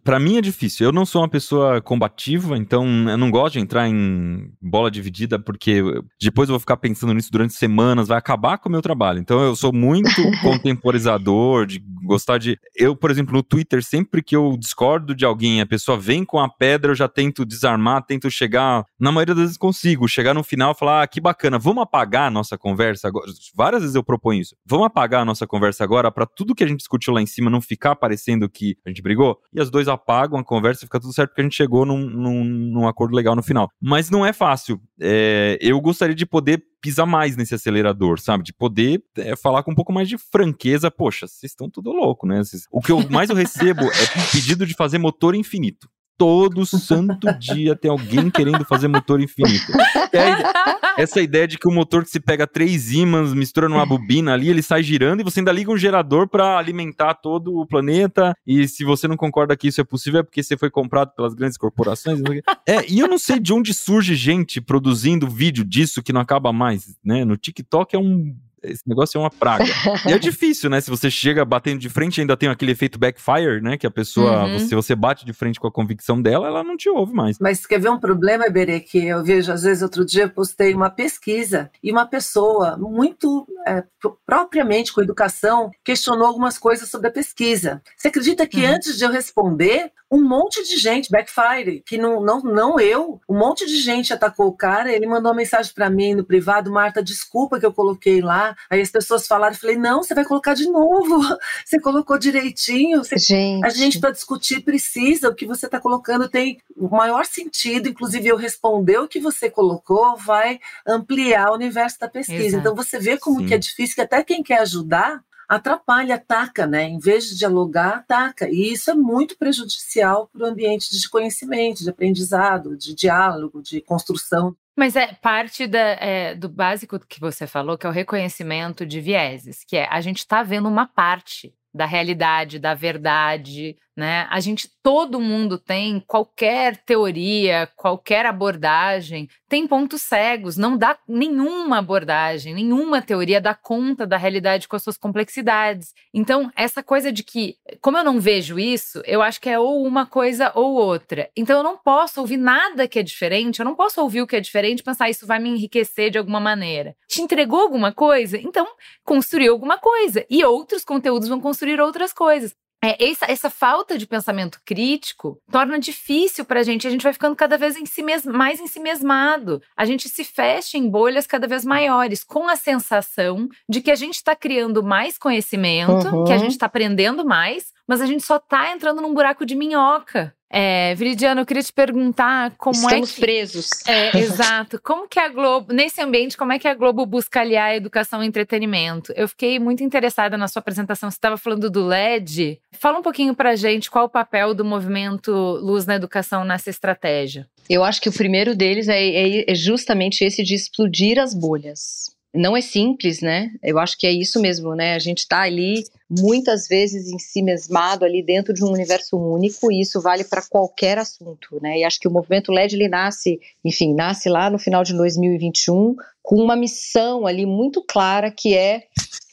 para mim é difícil. Eu não sou uma pessoa combativa, então eu não gosto de entrar em bola dividida, porque depois eu vou ficar pensando nisso durante semanas, vai acabar com o meu trabalho. Então eu sou muito [LAUGHS] contemporizador, de gostar de. Eu, por exemplo, no Twitter, sempre que eu discordo de alguém, a pessoa vem com a pedra, eu já tento desarmar, tento chegar. Na maioria das vezes consigo, chegar no final e falar: ah, que bacana, vamos apagar a nossa conversa agora. Várias vezes eu proponho isso. Vamos apagar a nossa conversa agora para tudo que a gente discutiu lá em cima não ficar parecendo que a gente brigou, e as dois apagam a conversa e fica tudo certo porque a gente chegou num, num, num acordo legal no final. Mas não é fácil. É, eu gostaria de poder pisar mais nesse acelerador, sabe? De poder é, falar com um pouco mais de franqueza. Poxa, vocês estão tudo louco, né? Cês... O que eu mais eu recebo é pedido de fazer motor infinito todo santo dia tem alguém querendo fazer motor infinito. É essa ideia de que o motor que se pega três ímãs, mistura numa bobina ali, ele sai girando e você ainda liga um gerador para alimentar todo o planeta. E se você não concorda que isso é possível, é porque você foi comprado pelas grandes corporações. É, e eu não sei de onde surge gente produzindo vídeo disso que não acaba mais, né? No TikTok é um esse negócio é uma praga. e é [LAUGHS] difícil, né? Se você chega batendo de frente, ainda tem aquele efeito backfire, né? Que a pessoa, uhum. se você bate de frente com a convicção dela, ela não te ouve mais. Mas quer ver um problema, Iberê, que eu vejo, às vezes, outro dia eu postei uma pesquisa e uma pessoa muito é, propriamente com educação questionou algumas coisas sobre a pesquisa. Você acredita que uhum. antes de eu responder, um monte de gente, backfire, que não, não, não eu, um monte de gente atacou o cara, ele mandou uma mensagem para mim no privado, Marta, desculpa que eu coloquei lá, Aí as pessoas falaram, eu falei, não, você vai colocar de novo. [LAUGHS] Você colocou direitinho. Você... Gente. A gente, para discutir, precisa. O que você está colocando tem o maior sentido. Inclusive, eu responder o que você colocou vai ampliar o universo da pesquisa. Exato. Então, você vê como Sim. que é difícil, que até quem quer ajudar atrapalha, ataca, né? Em vez de dialogar, ataca. E isso é muito prejudicial para o ambiente de conhecimento, de aprendizado, de diálogo, de construção. Mas é parte da, é, do básico que você falou, que é o reconhecimento de vieses, que é a gente está vendo uma parte da realidade, da verdade, né? A gente, todo mundo tem qualquer teoria, qualquer abordagem, tem pontos cegos, não dá nenhuma abordagem, nenhuma teoria dá conta da realidade com as suas complexidades. Então, essa coisa de que, como eu não vejo isso, eu acho que é ou uma coisa ou outra. Então, eu não posso ouvir nada que é diferente, eu não posso ouvir o que é diferente e pensar isso vai me enriquecer de alguma maneira. Te entregou alguma coisa? Então, construiu alguma coisa. E outros conteúdos vão construir outras coisas. É, essa, essa, falta de pensamento crítico torna difícil para a gente. A gente vai ficando cada vez em si mes, mais em si mesmado. A gente se fecha em bolhas cada vez maiores, com a sensação de que a gente está criando mais conhecimento, uhum. que a gente está aprendendo mais, mas a gente só tá entrando num buraco de minhoca. É, Viridiana, eu queria te perguntar como Estamos é que... Estamos presos. É, [LAUGHS] exato. Como que a Globo, nesse ambiente, como é que a Globo busca aliar educação e entretenimento? Eu fiquei muito interessada na sua apresentação, você estava falando do LED. Fala um pouquinho pra gente qual o papel do movimento Luz na Educação nessa estratégia. Eu acho que o primeiro deles é, é, é justamente esse de explodir as bolhas não é simples, né? Eu acho que é isso mesmo, né? A gente está ali muitas vezes em si mesmado ali dentro de um universo único e isso vale para qualquer assunto, né? E acho que o movimento LED ele nasce, enfim, nasce lá no final de 2021 com uma missão ali muito clara que é,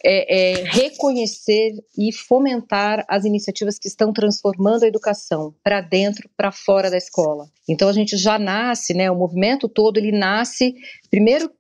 é, é reconhecer e fomentar as iniciativas que estão transformando a educação para dentro, para fora da escola. Então a gente já nasce, né? O movimento todo ele nasce primeiro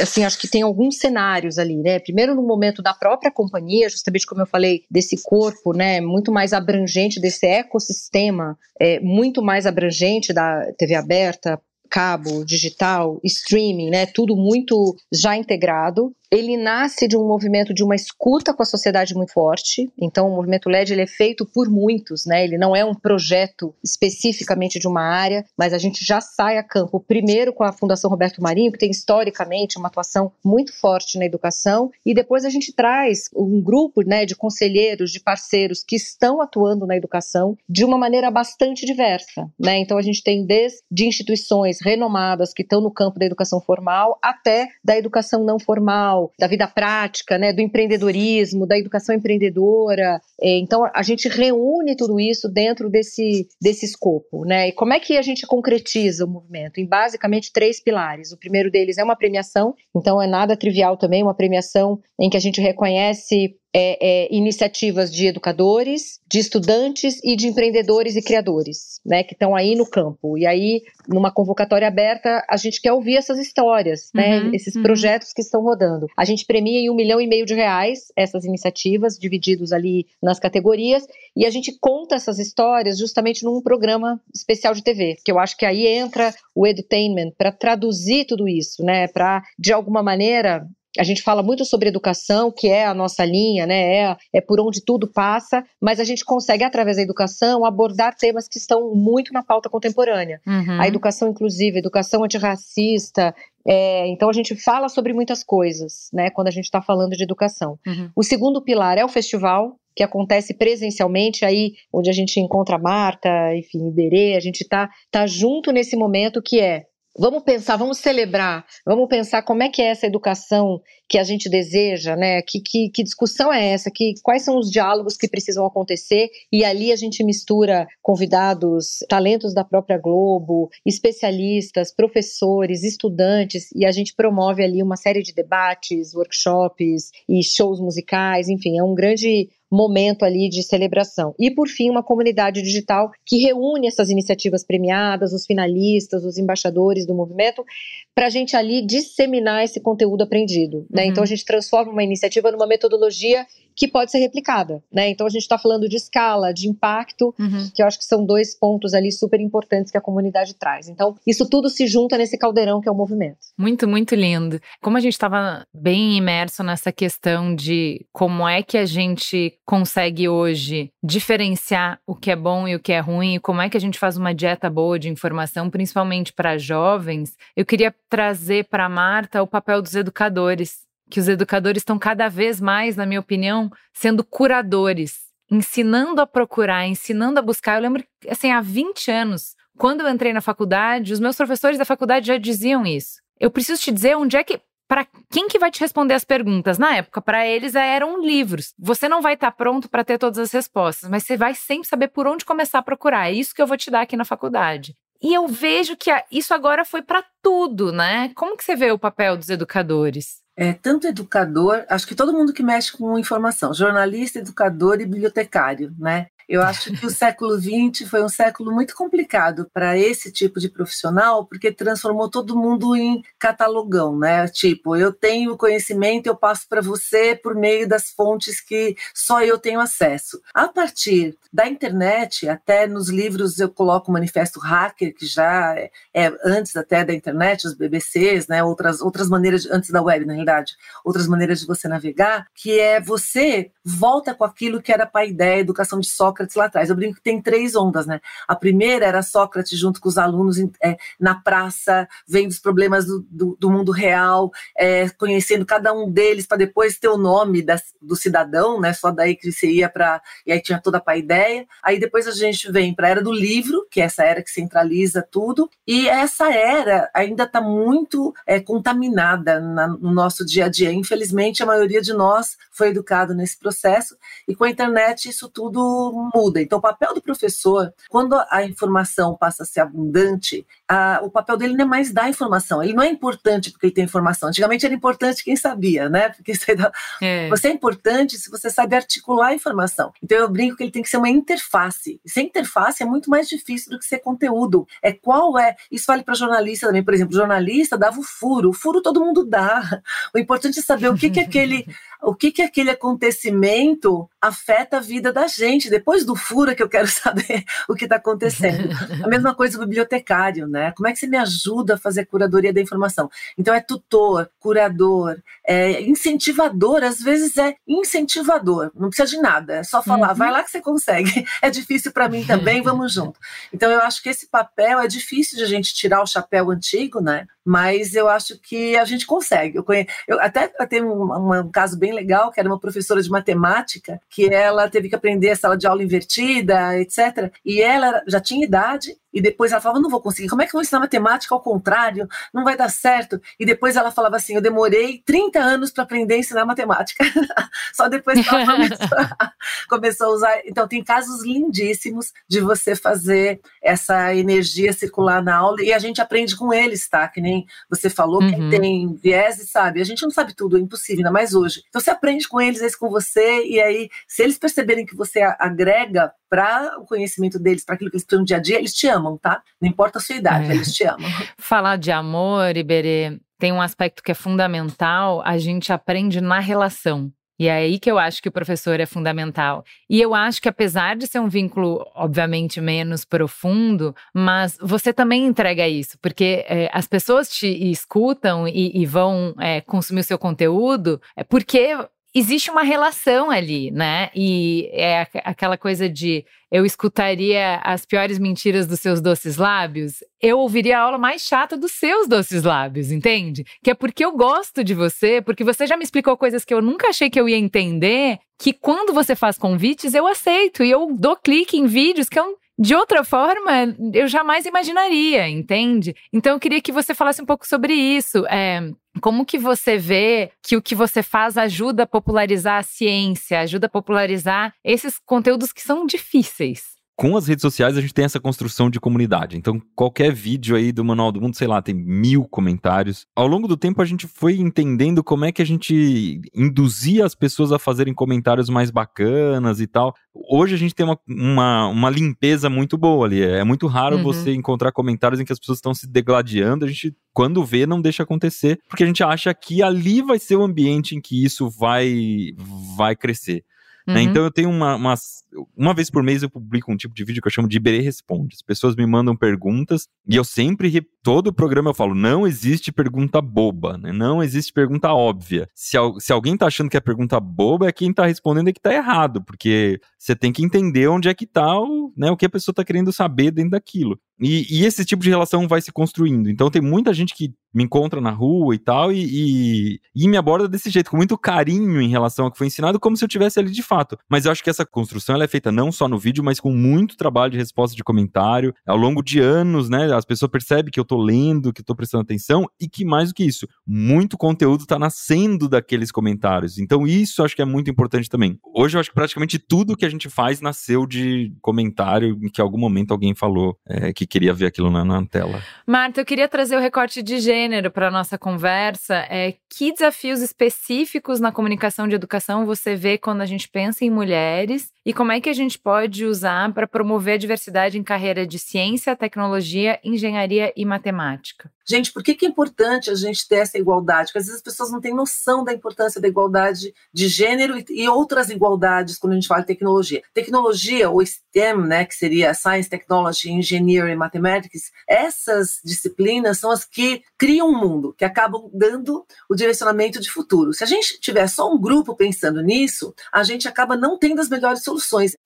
assim, acho que tem alguns cenários ali, né? Primeiro no momento da própria companhia, justamente como eu falei, desse corpo, né, muito mais abrangente desse ecossistema, é, muito mais abrangente da TV aberta, cabo, digital, streaming, né, tudo muito já integrado ele nasce de um movimento de uma escuta com a sociedade muito forte. Então, o movimento LED ele é feito por muitos, né? Ele não é um projeto especificamente de uma área, mas a gente já sai a campo primeiro com a Fundação Roberto Marinho, que tem historicamente uma atuação muito forte na educação, e depois a gente traz um grupo, né, de conselheiros, de parceiros que estão atuando na educação de uma maneira bastante diversa, né? Então, a gente tem desde instituições renomadas que estão no campo da educação formal até da educação não formal da vida prática, né, do empreendedorismo, da educação empreendedora. É, então, a gente reúne tudo isso dentro desse, desse escopo. Né? E como é que a gente concretiza o movimento? Em basicamente três pilares. O primeiro deles é uma premiação, então é nada trivial também, uma premiação em que a gente reconhece é, é, iniciativas de educadores, de estudantes e de empreendedores e criadores, né, que estão aí no campo. E aí, numa convocatória aberta, a gente quer ouvir essas histórias, né, uhum, esses uhum. projetos que estão rodando. A gente premia em um milhão e meio de reais essas iniciativas, divididos ali nas categorias, e a gente conta essas histórias justamente num programa especial de TV, que eu acho que aí entra o edutainment para traduzir tudo isso, né, para de alguma maneira a gente fala muito sobre educação, que é a nossa linha, né? É, é por onde tudo passa, mas a gente consegue, através da educação, abordar temas que estão muito na pauta contemporânea. Uhum. A educação inclusiva, a educação antirracista. É, então a gente fala sobre muitas coisas, né? Quando a gente está falando de educação. Uhum. O segundo pilar é o festival, que acontece presencialmente, aí onde a gente encontra a Marta, enfim, Iberê, a gente está tá junto nesse momento que é Vamos pensar, vamos celebrar, vamos pensar como é que é essa educação que a gente deseja, né? Que, que, que, discussão é essa? Que, quais são os diálogos que precisam acontecer? E ali a gente mistura convidados, talentos da própria Globo, especialistas, professores, estudantes, e a gente promove ali uma série de debates, workshops e shows musicais, enfim, é um grande momento ali de celebração. E, por fim, uma comunidade digital que reúne essas iniciativas premiadas, os finalistas, os embaixadores do movimento, para a gente ali disseminar esse conteúdo aprendido. Né? Uhum. Então, a gente transforma uma iniciativa numa metodologia que pode ser replicada, né? Então a gente está falando de escala, de impacto, uhum. que eu acho que são dois pontos ali super importantes que a comunidade traz. Então isso tudo se junta nesse caldeirão que é o movimento. Muito, muito lindo. Como a gente estava bem imerso nessa questão de como é que a gente consegue hoje diferenciar o que é bom e o que é ruim, e como é que a gente faz uma dieta boa de informação, principalmente para jovens, eu queria trazer para Marta o papel dos educadores que os educadores estão cada vez mais, na minha opinião, sendo curadores, ensinando a procurar, ensinando a buscar. Eu lembro, assim, há 20 anos, quando eu entrei na faculdade, os meus professores da faculdade já diziam isso. Eu preciso te dizer onde é que para quem que vai te responder as perguntas? Na época, para eles eram livros. Você não vai estar tá pronto para ter todas as respostas, mas você vai sempre saber por onde começar a procurar. É isso que eu vou te dar aqui na faculdade. E eu vejo que isso agora foi para tudo, né? Como que você vê o papel dos educadores? É, tanto educador, acho que todo mundo que mexe com informação, jornalista, educador e bibliotecário, né? Eu acho que o século XX foi um século muito complicado para esse tipo de profissional, porque transformou todo mundo em catalogão, né? Tipo, eu tenho conhecimento, eu passo para você por meio das fontes que só eu tenho acesso. A partir da internet, até nos livros eu coloco o Manifesto Hacker, que já é, é antes até da internet, os BBCs, né? Outras, outras maneiras, de, antes da web, na realidade, outras maneiras de você navegar, que é você volta com aquilo que era para a ideia, educação de Sócrates lá atrás. Eu brinco que tem três ondas, né? A primeira era Sócrates junto com os alunos é, na praça, vendo os problemas do, do, do mundo real, é, conhecendo cada um deles para depois ter o nome do cidadão, né? Só daí que você ia para. E aí tinha toda a paideia. Aí depois a gente vem para a era do livro, que é essa era que centraliza tudo, e essa era ainda está muito é, contaminada na, no nosso dia a dia. Infelizmente, a maioria de nós foi educado nesse processo, e com a internet isso tudo muda. Então, o papel do professor, quando a informação passa a ser abundante, a, o papel dele não é mais dar informação. Ele não é importante porque ele tem informação. Antigamente era importante quem sabia, né? [LAUGHS] Porque você é, você é importante se você sabe articular a informação. Então, eu brinco que ele tem que ser uma interface. E ser interface é muito mais difícil do que ser conteúdo. É qual é. Isso vale para jornalista também. Por exemplo, jornalista dava o furo. O furo todo mundo dá. O importante é saber o que, que aquele [LAUGHS] o que, que aquele acontecimento afeta a vida da gente. Depois do furo que eu quero [LAUGHS] saber o que está acontecendo. A mesma coisa do bibliotecário, né? Como é que você me ajuda a fazer curadoria da informação? Então é tutor, curador, é incentivador, às vezes é incentivador, não precisa de nada, é só falar, uhum. vai lá que você consegue. É difícil para mim também, [LAUGHS] vamos junto. Então eu acho que esse papel é difícil de a gente tirar o chapéu antigo, né? Mas eu acho que a gente consegue. Eu, conhe... eu até eu tenho um, um caso bem legal, que era uma professora de matemática, que ela teve que aprender a sala de aula invertida, etc. E ela já tinha idade e depois ela falava, não vou conseguir, como é que eu vou ensinar matemática ao contrário? Não vai dar certo. E depois ela falava assim, eu demorei 30 anos para aprender a ensinar matemática. [LAUGHS] Só depois que ela [LAUGHS] começou, começou, a usar. Então, tem casos lindíssimos de você fazer essa energia circular na aula e a gente aprende com eles, tá? Que nem você falou, uhum. quem tem viés sabe. A gente não sabe tudo, é impossível, ainda mais hoje. Então, você aprende com eles, eles com você, e aí, se eles perceberem que você agrega para o conhecimento deles, para aquilo que eles precisam no dia a dia, eles te amam, tá? Não importa a sua idade, é. eles te amam. [LAUGHS] Falar de amor, Iberê, tem um aspecto que é fundamental, a gente aprende na relação. E é aí que eu acho que o professor é fundamental. E eu acho que, apesar de ser um vínculo, obviamente, menos profundo, mas você também entrega isso, porque é, as pessoas te escutam e, e vão é, consumir o seu conteúdo é porque existe uma relação ali, né? E é aquela coisa de eu escutaria as piores mentiras dos seus doces lábios, eu ouviria a aula mais chata dos seus doces lábios, entende? Que é porque eu gosto de você, porque você já me explicou coisas que eu nunca achei que eu ia entender, que quando você faz convites eu aceito e eu dou clique em vídeos que eu de outra forma, eu jamais imaginaria, entende? Então eu queria que você falasse um pouco sobre isso. É, como que você vê que o que você faz ajuda a popularizar a ciência, ajuda a popularizar esses conteúdos que são difíceis? Com as redes sociais a gente tem essa construção de comunidade. Então, qualquer vídeo aí do Manual do Mundo, sei lá, tem mil comentários. Ao longo do tempo, a gente foi entendendo como é que a gente induzia as pessoas a fazerem comentários mais bacanas e tal. Hoje a gente tem uma, uma, uma limpeza muito boa ali. É muito raro uhum. você encontrar comentários em que as pessoas estão se degladiando. A gente, quando vê, não deixa acontecer, porque a gente acha que ali vai ser o ambiente em que isso vai, vai crescer. Né? Uhum. Né? Então eu tenho uma, uma, uma vez por mês eu publico um tipo de vídeo que eu chamo de Iberê Responde. As pessoas me mandam perguntas e eu sempre, todo o programa eu falo, não existe pergunta boba, né? Não existe pergunta óbvia. Se, se alguém tá achando que é pergunta boba, é quem tá respondendo é que tá errado, porque você tem que entender onde é que tá o, né, o que a pessoa tá querendo saber dentro daquilo. E, e, esse tipo de relação vai se construindo. Então tem muita gente que me encontra na rua e tal, e, e, e, me aborda desse jeito, com muito carinho em relação ao que foi ensinado, como se eu tivesse ali de fato. Mas eu acho que essa construção é feita não só no vídeo, mas com muito trabalho de resposta de comentário. Ao longo de anos, né? As pessoas percebem que eu tô lendo, que tô prestando atenção, e que mais do que isso, muito conteúdo tá nascendo daqueles comentários. Então isso acho que é muito importante também. Hoje eu acho que praticamente tudo que a gente faz nasceu de comentário em que em algum momento alguém falou é, que queria ver aquilo na, na tela. Marta, eu queria trazer o recorte de gênero para nossa conversa. É, que desafios específicos na comunicação de educação você vê quando a gente pensa em mulheres e como é que a gente pode usar para promover a diversidade em carreira de ciência, tecnologia, engenharia e matemática? Gente, por que, que é importante a gente ter essa igualdade? Porque às vezes as pessoas não têm noção da importância da igualdade de gênero e outras igualdades quando a gente fala de tecnologia. Tecnologia, ou STEM, né, que seria Science, Technology, Engineering Mathematics, essas disciplinas são as que criam um mundo, que acabam dando o direcionamento de futuro. Se a gente tiver só um grupo pensando nisso, a gente acaba não tendo as melhores soluções.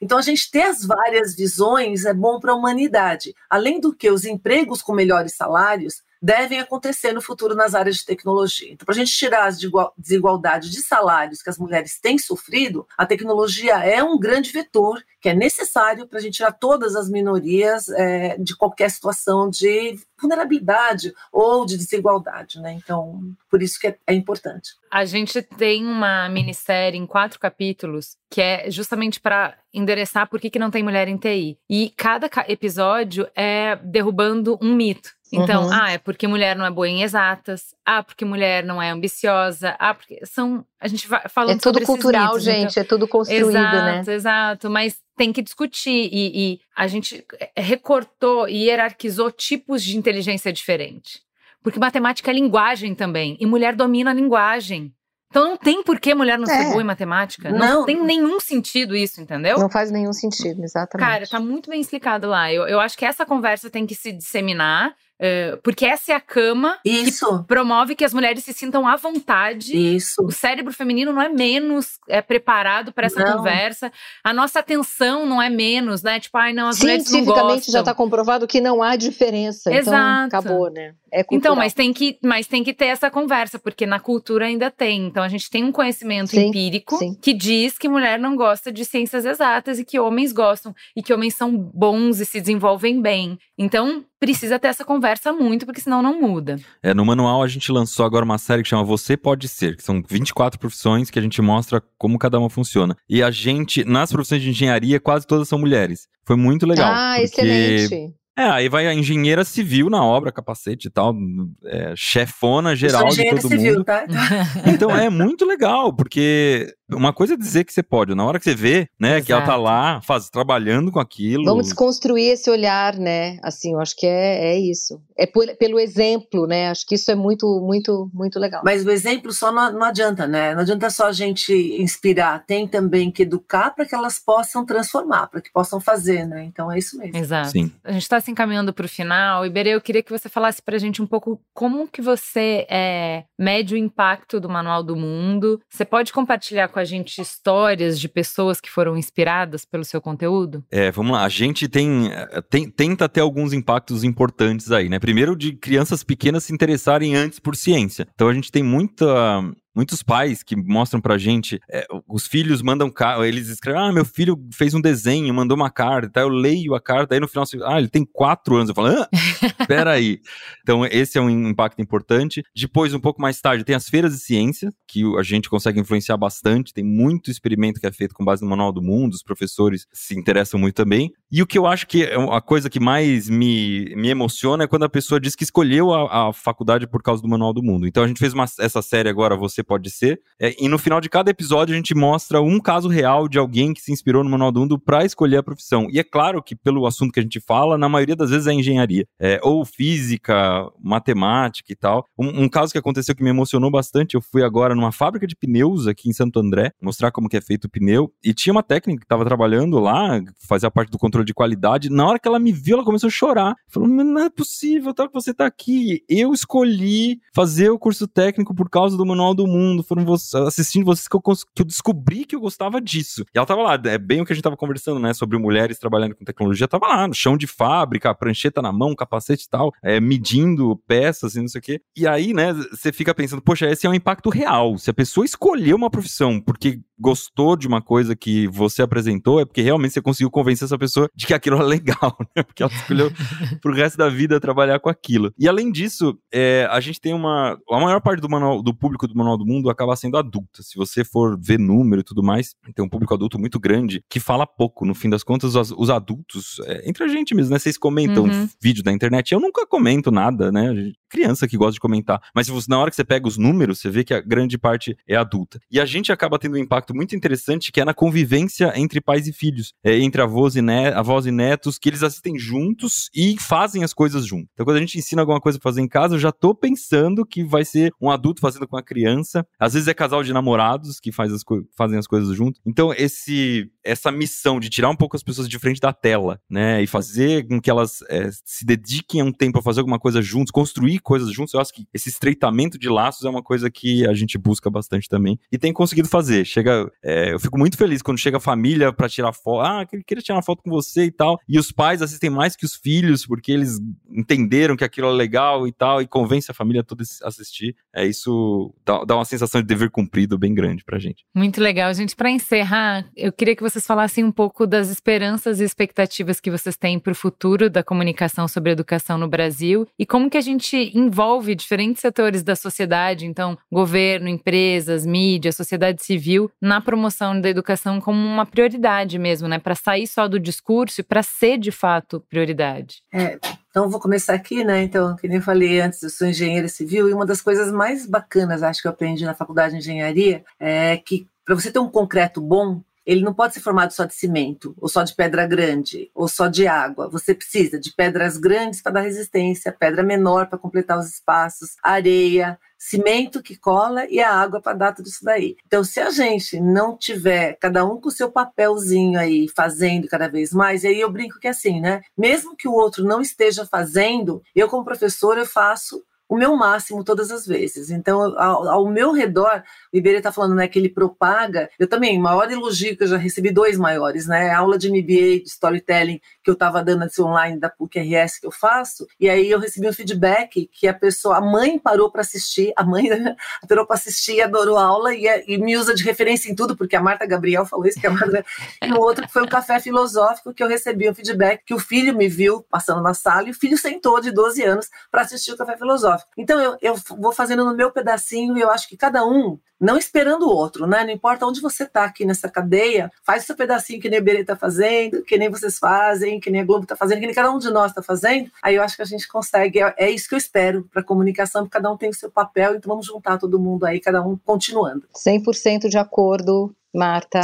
Então, a gente ter as várias visões é bom para a humanidade. Além do que, os empregos com melhores salários devem acontecer no futuro nas áreas de tecnologia. Então, para a gente tirar as desigualdades de salários que as mulheres têm sofrido, a tecnologia é um grande vetor que é necessário para a gente tirar todas as minorias é, de qualquer situação de vulnerabilidade ou de desigualdade, né? Então, por isso que é, é importante. A gente tem uma minissérie em quatro capítulos que é justamente para endereçar por que, que não tem mulher em TI. E cada episódio é derrubando um mito. Então, uhum. ah, é porque mulher não é boa em exatas. Ah, porque mulher não é ambiciosa. Ah, porque são. A gente vai falando É tudo cultural, mitos, gente. Então, é tudo construído, exato, né? Exato, exato. Mas tem que discutir. E, e a gente recortou e hierarquizou tipos de inteligência diferente. Porque matemática é linguagem também. E mulher domina a linguagem. Então não tem por que mulher não é. ser boa em matemática. Não, não, tem nenhum sentido isso, entendeu? Não faz nenhum sentido, exatamente. Cara, tá muito bem explicado lá. Eu, eu acho que essa conversa tem que se disseminar. Uh, porque essa é a cama Isso. que promove que as mulheres se sintam à vontade. Isso. O cérebro feminino não é menos é, preparado para essa não. conversa. A nossa atenção não é menos, né? Tipo, ai, não, as mulheres não gostam. Cientificamente já está comprovado que não há diferença. Então, Exato. Então, acabou, né? É então, mas tem, que, mas tem que ter essa conversa, porque na cultura ainda tem. Então, a gente tem um conhecimento sim, empírico sim. que diz que mulher não gosta de ciências exatas e que homens gostam. E que homens são bons e se desenvolvem bem. Então, precisa ter essa conversa muito, porque senão não muda. É, no manual a gente lançou agora uma série que chama Você Pode Ser, que são 24 profissões que a gente mostra como cada uma funciona. E a gente, nas profissões de engenharia, quase todas são mulheres. Foi muito legal. Ah, porque... excelente. É, aí vai a engenheira civil na obra, capacete e tal, é, chefona geral de todo civil, mundo. Tá? [LAUGHS] Então é muito legal, porque uma coisa é dizer que você pode, na hora que você vê, né, Exato. que ela tá lá, faz, trabalhando com aquilo. Vamos desconstruir esse olhar, né? Assim, eu acho que é, é isso. É por, pelo exemplo, né? Acho que isso é muito, muito, muito legal. Mas o exemplo só não, não adianta, né? Não adianta só a gente inspirar, tem também que educar para que elas possam transformar, para que possam fazer, né? Então é isso mesmo. Exato. Sim. A gente está se encaminhando para o final. Iberê, eu queria que você falasse para a gente um pouco como que você é, mede o impacto do Manual do Mundo. Você pode compartilhar com a gente histórias de pessoas que foram inspiradas pelo seu conteúdo? É, vamos lá. A gente tem, eh, tem tenta ter alguns impactos importantes aí, né? Primeiro, de crianças pequenas se interessarem antes por ciência. Então a gente tem muita muitos pais que mostram pra gente, é, os filhos mandam, eles escrevem, ah, meu filho fez um desenho, mandou uma carta, tá? eu leio a carta, aí no final, ah, ele tem quatro anos, eu falo, ah, [LAUGHS] peraí. Então esse é um impacto importante. Depois, um pouco mais tarde, tem as feiras de ciência, que a gente consegue influenciar bastante, tem muito experimento que é feito com base no Manual do Mundo, os professores se interessam muito também. E o que eu acho que é a coisa que mais me, me emociona é quando a pessoa diz que escolheu a, a faculdade por causa do Manual do Mundo. Então a gente fez uma, essa série agora, Você Pode Ser, é, e no final de cada episódio a gente mostra um caso real de alguém que se inspirou no Manual do Mundo para escolher a profissão. E é claro que pelo assunto que a gente fala, na maioria das vezes é engenharia, é, ou física, matemática e tal. Um, um, caso que aconteceu que me emocionou bastante, eu fui agora numa fábrica de pneus aqui em Santo André, mostrar como que é feito o pneu, e tinha uma técnica que estava trabalhando lá, fazia parte do controle de qualidade. Na hora que ela me viu, ela começou a chorar. Falou: não é possível, tal que você tá aqui. Eu escolhi fazer o curso técnico por causa do Manual do Mundo. Foram assistindo vocês que eu, que eu descobri que eu gostava disso. E ela tava lá, é bem o que a gente tava conversando, né? Sobre mulheres trabalhando com tecnologia. Tava lá, no chão de fábrica, prancheta na mão, capacete e tal, é, medindo peças e não sei o quê. E aí, né, você fica pensando, poxa, esse é um impacto real. Se a pessoa escolheu uma profissão porque gostou de uma coisa que você apresentou, é porque realmente você conseguiu convencer essa pessoa de que aquilo é legal, [LAUGHS] né? Porque ela escolheu [LAUGHS] pro resto da vida trabalhar com aquilo. E além disso, é, a gente tem uma. A maior parte do, manual, do público do Manual do Mundo acaba sendo adulta. Se você for ver número e tudo mais, tem um público adulto muito grande que fala pouco. No fim das contas, os, os adultos, é, entre a gente mesmo, né? Vocês comentam uhum. vídeo da internet. Eu nunca comento nada, né? criança que gosta de comentar. Mas você, na hora que você pega os números, você vê que a grande parte é adulta. E a gente acaba tendo um impacto muito interessante que é na convivência entre pais e filhos, é, entre avós e, net, avós e netos, que eles assistem juntos e fazem as coisas juntos. Então, quando a gente ensina alguma coisa pra fazer em casa, eu já tô pensando que vai ser um adulto fazendo com a criança. Às vezes é casal de namorados que faz as fazem as coisas juntos. Então, esse essa missão de tirar um pouco as pessoas de frente da tela, né, e fazer com que elas é, se dediquem um tempo a fazer alguma coisa juntos, construir coisas juntos, eu acho que esse estreitamento de laços é uma coisa que a gente busca bastante também e tem conseguido fazer. Chega, é, eu fico muito feliz quando chega a família para tirar foto, ah, queria tirar uma foto com você e tal, e os pais assistem mais que os filhos porque eles entenderam que aquilo é legal e tal e convence a família toda a assistir. É isso dá, dá uma sensação de dever cumprido bem grande pra gente. Muito legal, gente. Para encerrar, eu queria que vocês falassem um pouco das esperanças e expectativas que vocês têm para o futuro da comunicação sobre educação no Brasil e como que a gente envolve diferentes setores da sociedade, então governo, empresas, mídia, sociedade civil, na promoção da educação como uma prioridade mesmo, né? Para sair só do discurso e para ser de fato prioridade. É, então, vou começar aqui, né? Então, que nem falei antes, eu sou engenheira civil e uma das coisas mais bacanas, acho que eu aprendi na faculdade de engenharia, é que para você ter um concreto bom, ele não pode ser formado só de cimento, ou só de pedra grande, ou só de água. Você precisa de pedras grandes para dar resistência, pedra menor para completar os espaços, areia, cimento que cola e a água para dar tudo isso daí. Então, se a gente não tiver cada um com o seu papelzinho aí, fazendo cada vez mais, e aí eu brinco que é assim, né? Mesmo que o outro não esteja fazendo, eu como professor eu faço o meu máximo todas as vezes. Então, ao, ao meu redor, o Iberê está falando né, que ele propaga. Eu também, maior elogio que eu já recebi dois maiores, né? A aula de MBA de storytelling que eu estava dando assim, online da PUC-RS que eu faço, e aí eu recebi um feedback que a pessoa, a mãe parou para assistir, a mãe [LAUGHS] parou para assistir, adorou a aula e, e, me usa de referência em tudo, porque a Marta Gabriel falou isso, que a Marta, e no outro foi um café filosófico que eu recebi um feedback que o filho me viu passando na sala e o filho sentou de 12 anos para assistir o café filosófico. Então eu, eu vou fazendo no meu pedacinho e eu acho que cada um, não esperando o outro, né? Não importa onde você está aqui nessa cadeia, faz seu pedacinho que nem o Berê está fazendo, que nem vocês fazem, que nem a Globo está fazendo, que nem cada um de nós está fazendo. Aí eu acho que a gente consegue, é, é isso que eu espero para a comunicação, porque cada um tem o seu papel, então vamos juntar todo mundo aí, cada um continuando. 100% de acordo. Marta,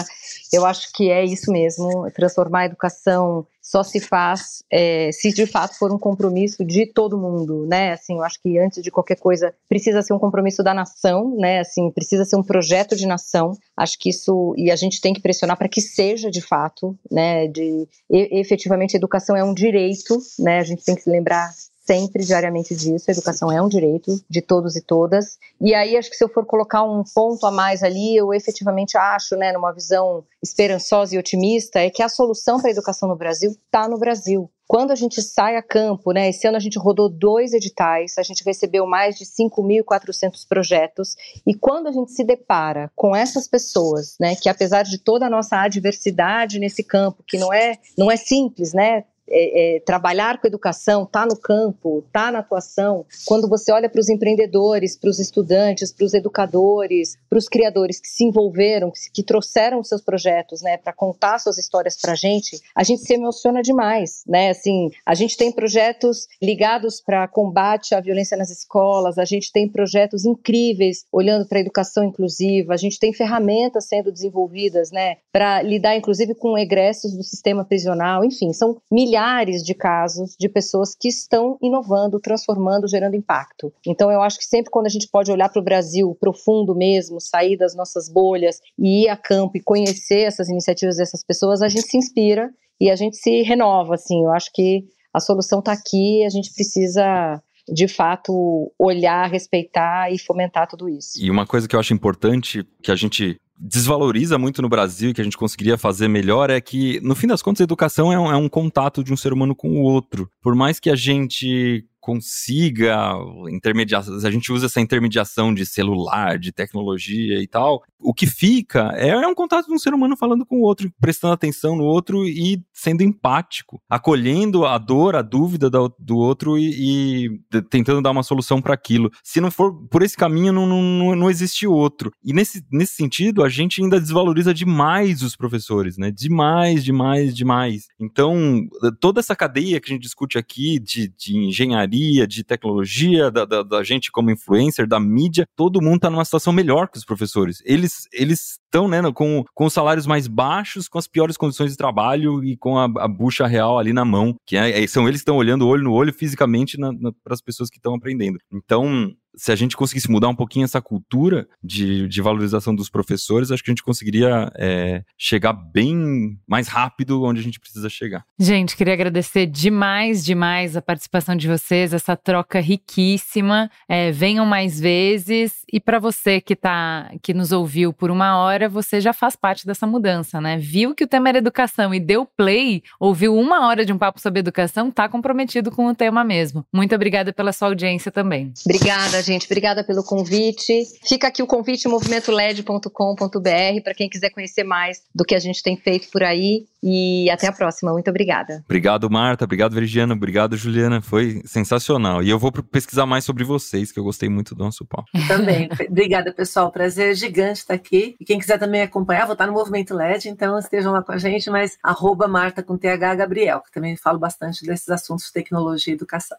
eu acho que é isso mesmo, transformar a educação só se faz é, se de fato for um compromisso de todo mundo, né? Assim, eu acho que antes de qualquer coisa precisa ser um compromisso da nação, né? Assim, precisa ser um projeto de nação. Acho que isso e a gente tem que pressionar para que seja de fato, né? De e, efetivamente educação é um direito, né? A gente tem que se lembrar sempre diariamente disso. A educação é um direito de todos e todas. E aí, acho que se eu for colocar um ponto a mais ali, eu efetivamente acho, né, numa visão esperançosa e otimista, é que a solução para a educação no Brasil está no Brasil. Quando a gente sai a campo, né, esse ano a gente rodou dois editais, a gente recebeu mais de 5.400 projetos, e quando a gente se depara com essas pessoas, né, que apesar de toda a nossa adversidade nesse campo, que não é, não é simples, né, é, é, trabalhar com educação, tá no campo, tá na atuação, quando você olha para os empreendedores, para os estudantes, para os educadores, para os criadores que se envolveram, que, que trouxeram seus projetos, né, para contar suas histórias para a gente, a gente se emociona demais, né? Assim, a gente tem projetos ligados para combate à violência nas escolas, a gente tem projetos incríveis olhando para a educação inclusiva, a gente tem ferramentas sendo desenvolvidas, né, para lidar inclusive com egressos do sistema prisional, enfim, são milhares milhares de casos de pessoas que estão inovando, transformando, gerando impacto. Então, eu acho que sempre quando a gente pode olhar para o Brasil profundo mesmo, sair das nossas bolhas e ir a campo e conhecer essas iniciativas dessas pessoas, a gente se inspira e a gente se renova. Assim, eu acho que a solução está aqui, a gente precisa de fato olhar, respeitar e fomentar tudo isso. E uma coisa que eu acho importante que a gente desvaloriza muito no Brasil e que a gente conseguiria fazer melhor é que, no fim das contas, a educação é um, é um contato de um ser humano com o outro. Por mais que a gente consiga intermediar, a gente usa essa intermediação de celular, de tecnologia e tal, o que fica é, é, um contato de um ser humano falando com o outro, prestando atenção no outro e sendo empático, acolhendo a dor, a dúvida do, outro e, e, tentando dar uma solução para aquilo. Se não for por esse caminho, não, não, não existe outro. E nesse, nesse sentido, a gente ainda desvaloriza demais os professores, né? Demais, demais, demais. Então, toda essa cadeia que a gente discute aqui de, de engenharia de tecnologia, da, da, da gente como influencer, da mídia, todo mundo está numa situação melhor que os professores. Eles eles estão né, com, com os salários mais baixos, com as piores condições de trabalho e com a, a bucha real ali na mão, que é, são eles que estão olhando olho no olho fisicamente para as pessoas que estão aprendendo. Então, se a gente conseguisse mudar um pouquinho essa cultura de, de valorização dos professores, acho que a gente conseguiria é, chegar bem mais rápido onde a gente precisa chegar. Gente, queria agradecer demais, demais a participação de vocês, essa troca riquíssima. É, venham mais vezes. E para você que tá, que nos ouviu por uma hora, você já faz parte dessa mudança, né? Viu que o tema era educação e deu play, ouviu uma hora de um papo sobre educação, tá comprometido com o tema mesmo. Muito obrigada pela sua audiência também. Obrigada, gente. Obrigada pelo convite. Fica aqui o convite movimentoled.com.br para quem quiser conhecer mais do que a gente tem feito por aí. E até a próxima. Muito obrigada. Obrigado, Marta. Obrigado, Virginia. Obrigado, Juliana. Foi sensacional. E eu vou pesquisar mais sobre vocês, que eu gostei muito do nosso papo. Também. [LAUGHS] Obrigada, pessoal. Prazer gigante estar aqui. E quem quiser também acompanhar, vou estar no Movimento LED, então estejam lá com a gente, mas arroba Marta com TH Gabriel, que também falo bastante desses assuntos de tecnologia e educação.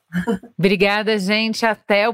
Obrigada, gente. Até o